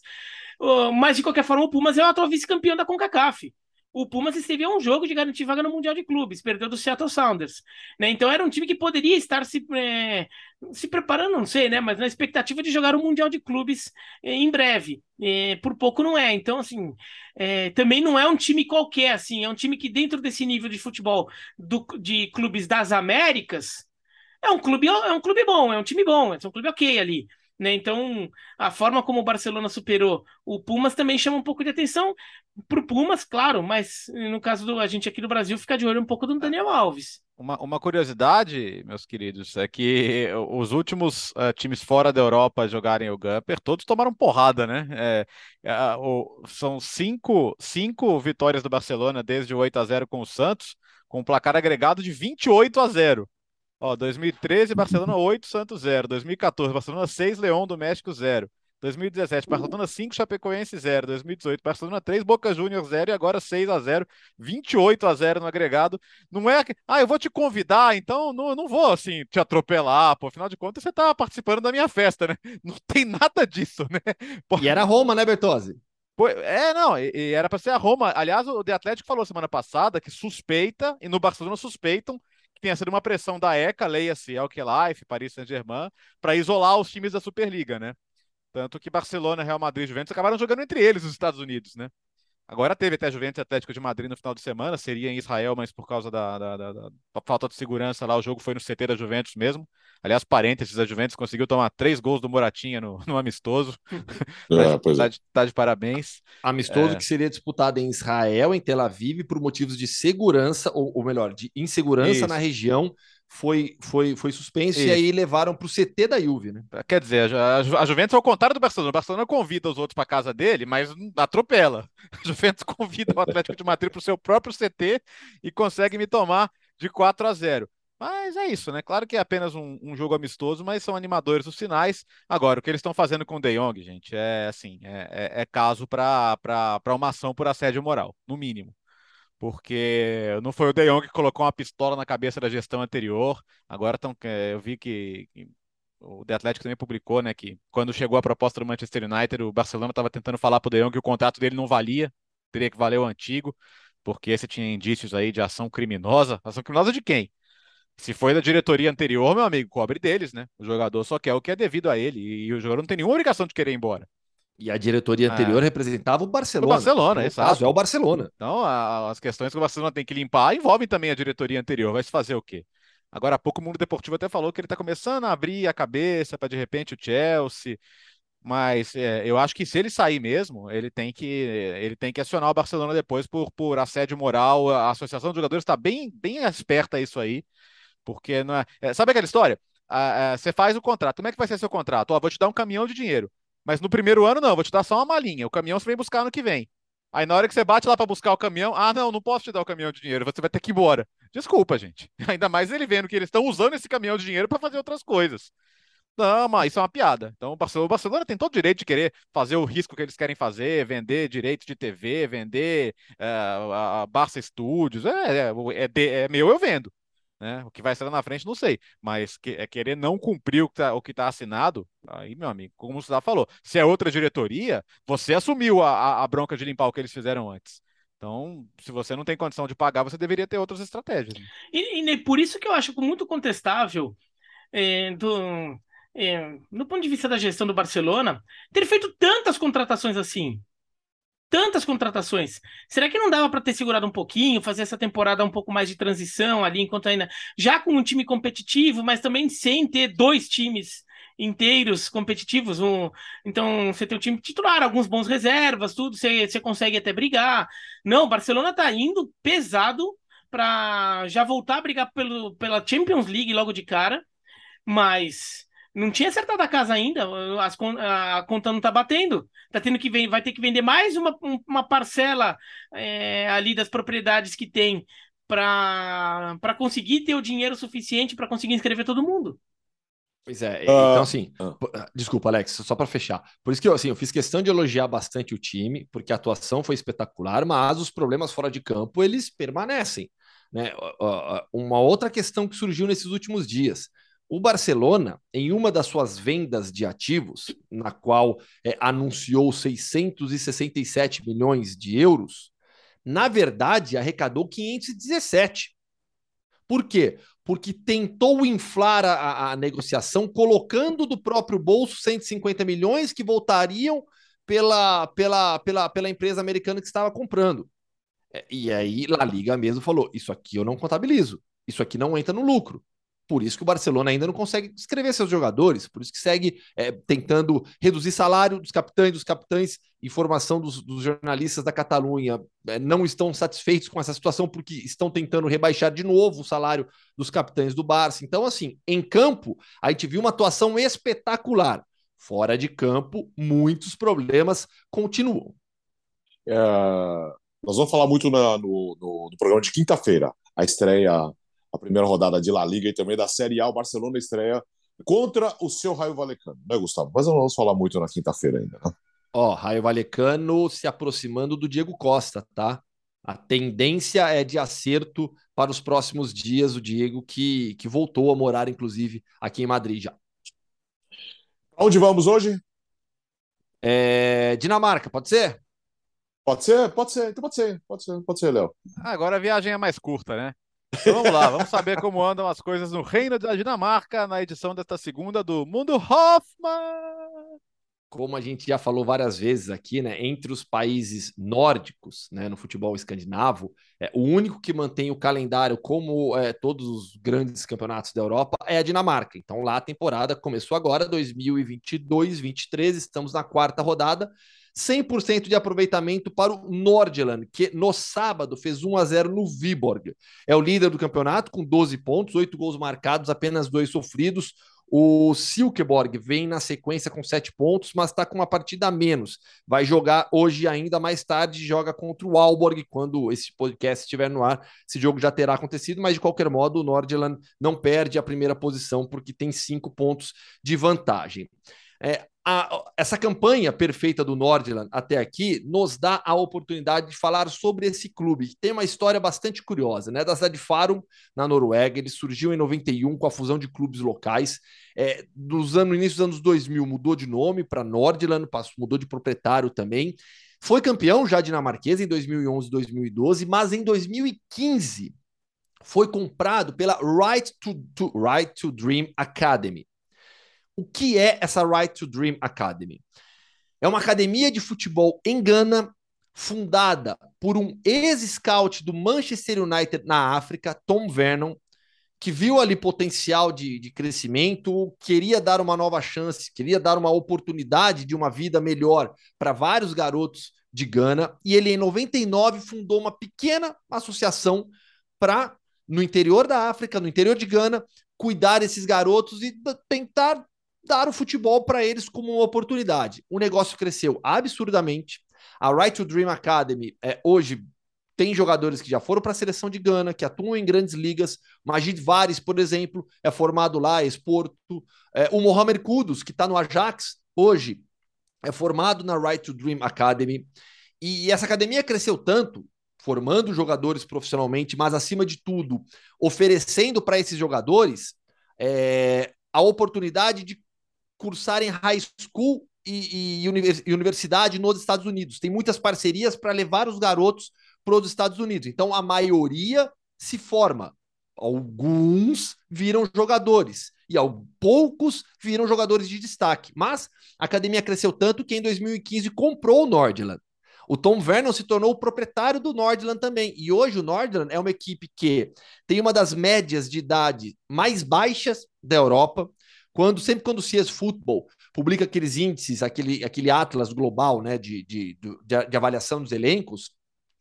[SPEAKER 4] Uh, mas de qualquer forma, o Pumas é o atual vice-campeão da CONCACAF o Pumas esteve a um jogo de garantir vaga no Mundial de Clubes, perdeu do Seattle Sounders. Né? Então era um time que poderia estar se, é, se preparando, não sei, né? mas na expectativa de jogar o Mundial de Clubes é, em breve. É, por pouco não é. Então, assim, é, também não é um time qualquer, assim, é um time que dentro desse nível de futebol do, de clubes das Américas é um clube, é um clube bom, é um time bom, é um clube ok ali. Né? Então, a forma como o Barcelona superou o Pumas também chama um pouco de atenção para o Pumas, claro, mas no caso do a gente aqui no Brasil fica de olho um pouco do Daniel Alves.
[SPEAKER 2] Uma, uma curiosidade, meus queridos, é que os últimos uh, times fora da Europa jogarem o Gumper, todos tomaram porrada, né? É, é, o, são cinco, cinco vitórias do Barcelona desde o 8 a 0 com o Santos, com um placar agregado de 28 a 0. Ó, 2013, Barcelona 8, Santos 0. 2014, Barcelona 6, Leão do México 0. 2017, Barcelona 5, Chapecoense 0. 2018, Barcelona 3, Boca Juniors 0 e agora 6 a 0, 28 a 0 no agregado. Não é que, ah, eu vou te convidar, então não, não vou assim te atropelar, pô, afinal de contas você tá participando da minha festa, né? Não tem nada disso, né?
[SPEAKER 3] Pô, e era Roma, né, Bertozzi?
[SPEAKER 2] É, não, e, e era para ser a Roma. Aliás, o The Atlético falou semana passada que suspeita, e no Barcelona suspeitam tenha sido uma pressão da ECA, leia-se Alkelife, Paris Saint-Germain, para isolar os times da Superliga, né? Tanto que Barcelona, Real Madrid e Juventus acabaram jogando entre eles nos Estados Unidos, né? Agora teve até Juventus e Atlético de Madrid no final de semana, seria em Israel, mas por causa da, da, da, da, falta de segurança lá, o jogo foi no CT da Juventus mesmo. Aliás, parênteses, a Juventus conseguiu tomar três gols do Moratinha no, no amistoso. É, tá, tá, de, tá, de, parabéns.
[SPEAKER 3] Amistoso é... que seria disputado em Israel, em Tel Aviv, por motivos de segurança, ou, ou melhor, de insegurança Isso. na região foi, foi, foi suspenso Isso. e aí levaram para o CT da Juve, né?
[SPEAKER 2] Quer dizer, a, a Juventus é o contrário do Barcelona. O Barcelona convida os outros para casa dele, mas atropela. A Juventus convida o Atlético de Madrid para o seu próprio CT e consegue me tomar de 4 a 0. Mas é isso, né? Claro que é apenas um, um, jogo amistoso, mas são animadores os sinais. Agora, o que eles estão fazendo com o De Jong, gente, é assim, é, é, é caso para uma ação por assédio moral, no mínimo porque não foi o De Jong que colocou uma pistola na cabeça da gestão anterior. Agora tão, eu vi que, que o The Atlético também publicou, né, que quando chegou a proposta do Manchester United, o Barcelona estava tentando falar para o De Jong que o contrato dele não valia, teria que valer o antigo, porque esse tinha indícios aí de ação criminosa. Ação criminosa de quem? Se foi da diretoria anterior, meu amigo, cobre deles, né? O jogador só quer o que é devido a ele e o jogador não tem nenhuma obrigação de querer ir embora.
[SPEAKER 3] E a diretoria anterior é. representava o Barcelona.
[SPEAKER 2] O Barcelona, no exato. caso,
[SPEAKER 3] é o Barcelona.
[SPEAKER 2] Então, a, as questões que o Barcelona tem que limpar envolvem também a diretoria anterior. Vai se fazer o quê? Agora há pouco o Mundo Deportivo até falou que ele está começando a abrir a cabeça para de repente o Chelsea. Mas é, eu acho que se ele sair mesmo, ele tem que, ele tem que acionar o Barcelona depois por, por assédio moral. A Associação de Jogadores está bem, bem esperta a isso aí. Porque não é, é sabe aquela história? você faz o contrato. Como é que vai ser seu contrato? Ó, vou te dar um caminhão de dinheiro. Mas no primeiro ano, não, vou te dar só uma malinha. O caminhão você vem buscar ano que vem. Aí na hora que você bate lá para buscar o caminhão, ah, não, não posso te dar o caminhão de dinheiro, você vai ter que ir embora. Desculpa, gente. Ainda mais ele vendo que eles estão usando esse caminhão de dinheiro para fazer outras coisas. Não, mas isso é uma piada. Então o Barcelona, tem todo o direito de querer fazer o risco que eles querem fazer, vender direitos de TV, vender a, a Barça Studios. É, é, é, é meu, eu vendo. Né? O que vai ser lá na frente, não sei. Mas que, é querer não cumprir o que está tá assinado, aí, meu amigo, como você já falou, se é outra diretoria, você assumiu a, a, a bronca de limpar o que eles fizeram antes. Então, se você não tem condição de pagar, você deveria ter outras estratégias.
[SPEAKER 4] E, e por isso que eu acho muito contestável é, do, é, no ponto de vista da gestão do Barcelona, ter feito tantas contratações assim. Tantas contratações. Será que não dava para ter segurado um pouquinho, fazer essa temporada um pouco mais de transição ali, enquanto ainda. Já com um time competitivo, mas também sem ter dois times inteiros competitivos. Um, então, você tem o time titular, alguns bons reservas, tudo, você, você consegue até brigar. Não, o Barcelona está indo pesado para já voltar a brigar pelo, pela Champions League logo de cara, mas não tinha acertado a casa ainda, as, a conta não tá batendo. Tá tendo que vai ter que vender mais uma, uma parcela é, ali das propriedades que tem para conseguir ter o dinheiro suficiente para conseguir inscrever todo mundo.
[SPEAKER 3] Pois é, uh, então assim, uh. desculpa, Alex, só para fechar. Por isso que eu, assim, eu fiz questão de elogiar bastante o time, porque a atuação foi espetacular, mas os problemas fora de campo eles permanecem. Né? Uma outra questão que surgiu nesses últimos dias. O Barcelona, em uma das suas vendas de ativos, na qual é, anunciou 667 milhões de euros, na verdade arrecadou 517. Por quê? Porque tentou inflar a, a negociação, colocando do próprio bolso 150 milhões que voltariam pela, pela, pela, pela empresa americana que estava comprando. É, e aí, La Liga mesmo falou: Isso aqui eu não contabilizo, isso aqui não entra no lucro. Por isso que o Barcelona ainda não consegue escrever seus jogadores, por isso que segue é, tentando reduzir salário dos capitães, dos capitães, informação dos, dos jornalistas da Catalunha é, não estão satisfeitos com essa situação porque estão tentando rebaixar de novo o salário dos capitães do Barça. Então, assim, em campo, a gente viu uma atuação espetacular. Fora de campo, muitos problemas continuam.
[SPEAKER 1] É, nós vamos falar muito na, no, no, no programa de quinta-feira, a estreia a primeira rodada de La Liga e também da Série A. O Barcelona estreia contra o seu Raio Valecano, né, Gustavo? Mas não vamos falar muito na quinta-feira ainda, né?
[SPEAKER 3] Ó, oh, Raio Valecano se aproximando do Diego Costa, tá? A tendência é de acerto para os próximos dias. O Diego que, que voltou a morar, inclusive, aqui em Madrid já.
[SPEAKER 1] Onde vamos hoje?
[SPEAKER 3] É... Dinamarca, pode ser?
[SPEAKER 1] Pode ser, pode ser, então pode ser, pode ser, pode ser, Léo.
[SPEAKER 2] Agora a viagem é mais curta, né? Então vamos lá, vamos saber como andam as coisas no Reino da Dinamarca na edição desta segunda do Mundo Hoffman.
[SPEAKER 3] Como a gente já falou várias vezes aqui, né, entre os países nórdicos, né, no futebol escandinavo, é, o único que mantém o calendário como é, todos os grandes campeonatos da Europa é a Dinamarca. Então lá a temporada começou agora, 2022-23, estamos na quarta rodada. 100% de aproveitamento para o Nordland, que no sábado fez 1 a 0 no Viborg. É o líder do campeonato com 12 pontos, 8 gols marcados, apenas dois sofridos. O Silkeborg vem na sequência com 7 pontos, mas está com uma partida a menos. Vai jogar hoje ainda mais tarde, joga contra o Alborg quando esse podcast estiver no ar. Esse jogo já terá acontecido, mas de qualquer modo o Nordland não perde a primeira posição porque tem 5 pontos de vantagem. É, a, essa campanha perfeita do Nordland até aqui nos dá a oportunidade de falar sobre esse clube, que tem uma história bastante curiosa, né? Da cidade de Farum, na Noruega, ele surgiu em 91 com a fusão de clubes locais. É, dos anos, no início dos anos 2000, mudou de nome para Nordland, mudou de proprietário também. Foi campeão já dinamarquesa em 2011 e 2012, mas em 2015 foi comprado pela Right to, to, right to Dream Academy o que é essa Right to Dream Academy? É uma academia de futebol em Gana, fundada por um ex-scout do Manchester United na África, Tom Vernon, que viu ali potencial de, de crescimento, queria dar uma nova chance, queria dar uma oportunidade de uma vida melhor para vários garotos de Gana. E ele, em 99, fundou uma pequena associação para, no interior da África, no interior de Gana, cuidar desses garotos e tentar dar o futebol para eles como uma oportunidade. O negócio cresceu absurdamente. A Right to Dream Academy é, hoje tem jogadores que já foram para a seleção de Gana, que atuam em grandes ligas. Majid Vares, por exemplo, é formado lá, é exporto. É, o Mohamed Kudus, que está no Ajax hoje, é formado na Right to Dream Academy. E essa academia cresceu tanto, formando jogadores profissionalmente, mas acima de tudo, oferecendo para esses jogadores é, a oportunidade de cursarem high school e, e, universidade nos Estados Unidos. Tem muitas parcerias para levar os garotos para os Estados Unidos. Então a maioria se forma. Alguns viram jogadores e poucos viram jogadores de destaque. Mas a academia cresceu tanto que em 2015 comprou o Nordland. O Tom Vernon se tornou o proprietário do Nordland também. E hoje o Nordland é uma equipe que tem uma das médias de idade mais baixas da Europa. Quando sempre quando o CS Football publica aqueles índices, aquele, aquele atlas global né, de, de, de, de avaliação dos elencos,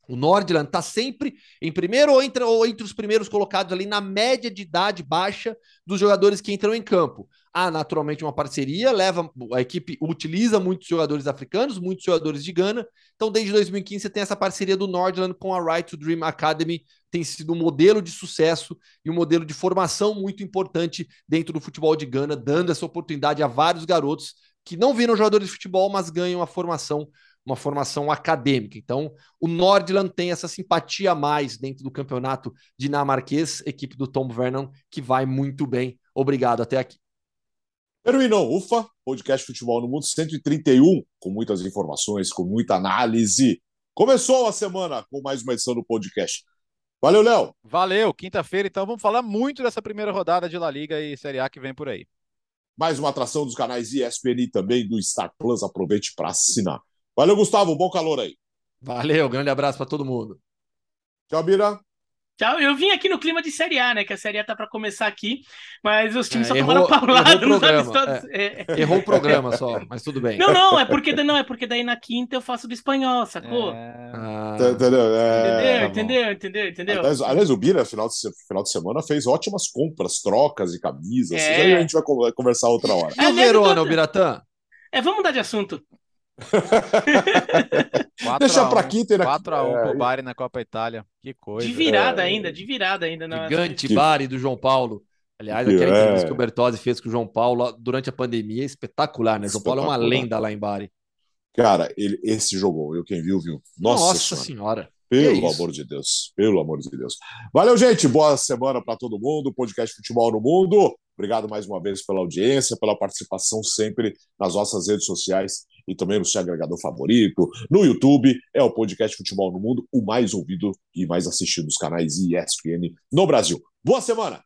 [SPEAKER 3] o Nordland está sempre em primeiro ou entre, ou entre os primeiros colocados ali na média de idade baixa dos jogadores que entram em campo. Há naturalmente uma parceria, leva a equipe utiliza muitos jogadores africanos, muitos jogadores de Gana. Então, desde 2015 você tem essa parceria do Nordland com a Right to Dream Academy, tem sido um modelo de sucesso e um modelo de formação muito importante dentro do futebol de Gana, dando essa oportunidade a vários garotos que não viram jogadores de futebol, mas ganham a formação uma formação acadêmica. Então, o Nordland tem essa simpatia a mais dentro do campeonato dinamarquês, equipe do Tom Vernon, que vai muito bem. Obrigado, até aqui.
[SPEAKER 1] Terminou, ufa, podcast Futebol no Mundo 131, com muitas informações, com muita análise. Começou a semana com mais uma edição do podcast. Valeu, Léo.
[SPEAKER 2] Valeu, quinta-feira, então vamos falar muito dessa primeira rodada de La Liga e Série A que vem por aí.
[SPEAKER 1] Mais uma atração dos canais ESPN e também do Star Plus. Aproveite para assinar. Valeu, Gustavo. Bom calor aí.
[SPEAKER 3] Valeu, grande abraço para todo mundo.
[SPEAKER 1] Tchau, Bira.
[SPEAKER 4] Tchau, eu vim aqui no clima de Série A, né? Que a Série A tá para começar aqui, mas os times é, só errou, tomaram paulada
[SPEAKER 3] nos amistosos. É, é. Errou o programa só, mas tudo bem.
[SPEAKER 4] Não, não, é porque não é porque daí na quinta eu faço do espanhol, sacou?
[SPEAKER 1] É. Ah, entendeu?
[SPEAKER 4] É, tá entendeu? Entendeu? Entendeu?
[SPEAKER 1] Aliás, aliás, o Bira, final de, final de semana, fez ótimas compras, trocas de camisas. É. Aí a gente vai conversar outra hora.
[SPEAKER 3] E o Verona, o Biratã?
[SPEAKER 4] É, vamos mudar de assunto.
[SPEAKER 1] Deixa para quinta.
[SPEAKER 2] 4x1 é, pro Bari na Copa Itália. Que coisa.
[SPEAKER 4] De virada é... ainda, de virada ainda.
[SPEAKER 3] Não, Gigante que... Bari do João Paulo. Aliás, aquela é... entrevista que o Bertozzi fez com o João Paulo durante a pandemia é espetacular, né? O João Paulo é uma lenda lá em Bari.
[SPEAKER 1] Cara, ele, esse jogou. Eu quem viu, viu. Nossa,
[SPEAKER 3] Nossa senhora.
[SPEAKER 1] Pelo amor de Deus. Pelo amor de Deus. Valeu, gente. Boa semana para todo mundo. Podcast Futebol no Mundo. Obrigado mais uma vez pela audiência, pela participação sempre nas nossas redes sociais e também no seu agregador favorito, no YouTube. É o podcast Futebol no Mundo, o mais ouvido e mais assistido dos canais ESPN no Brasil. Boa semana!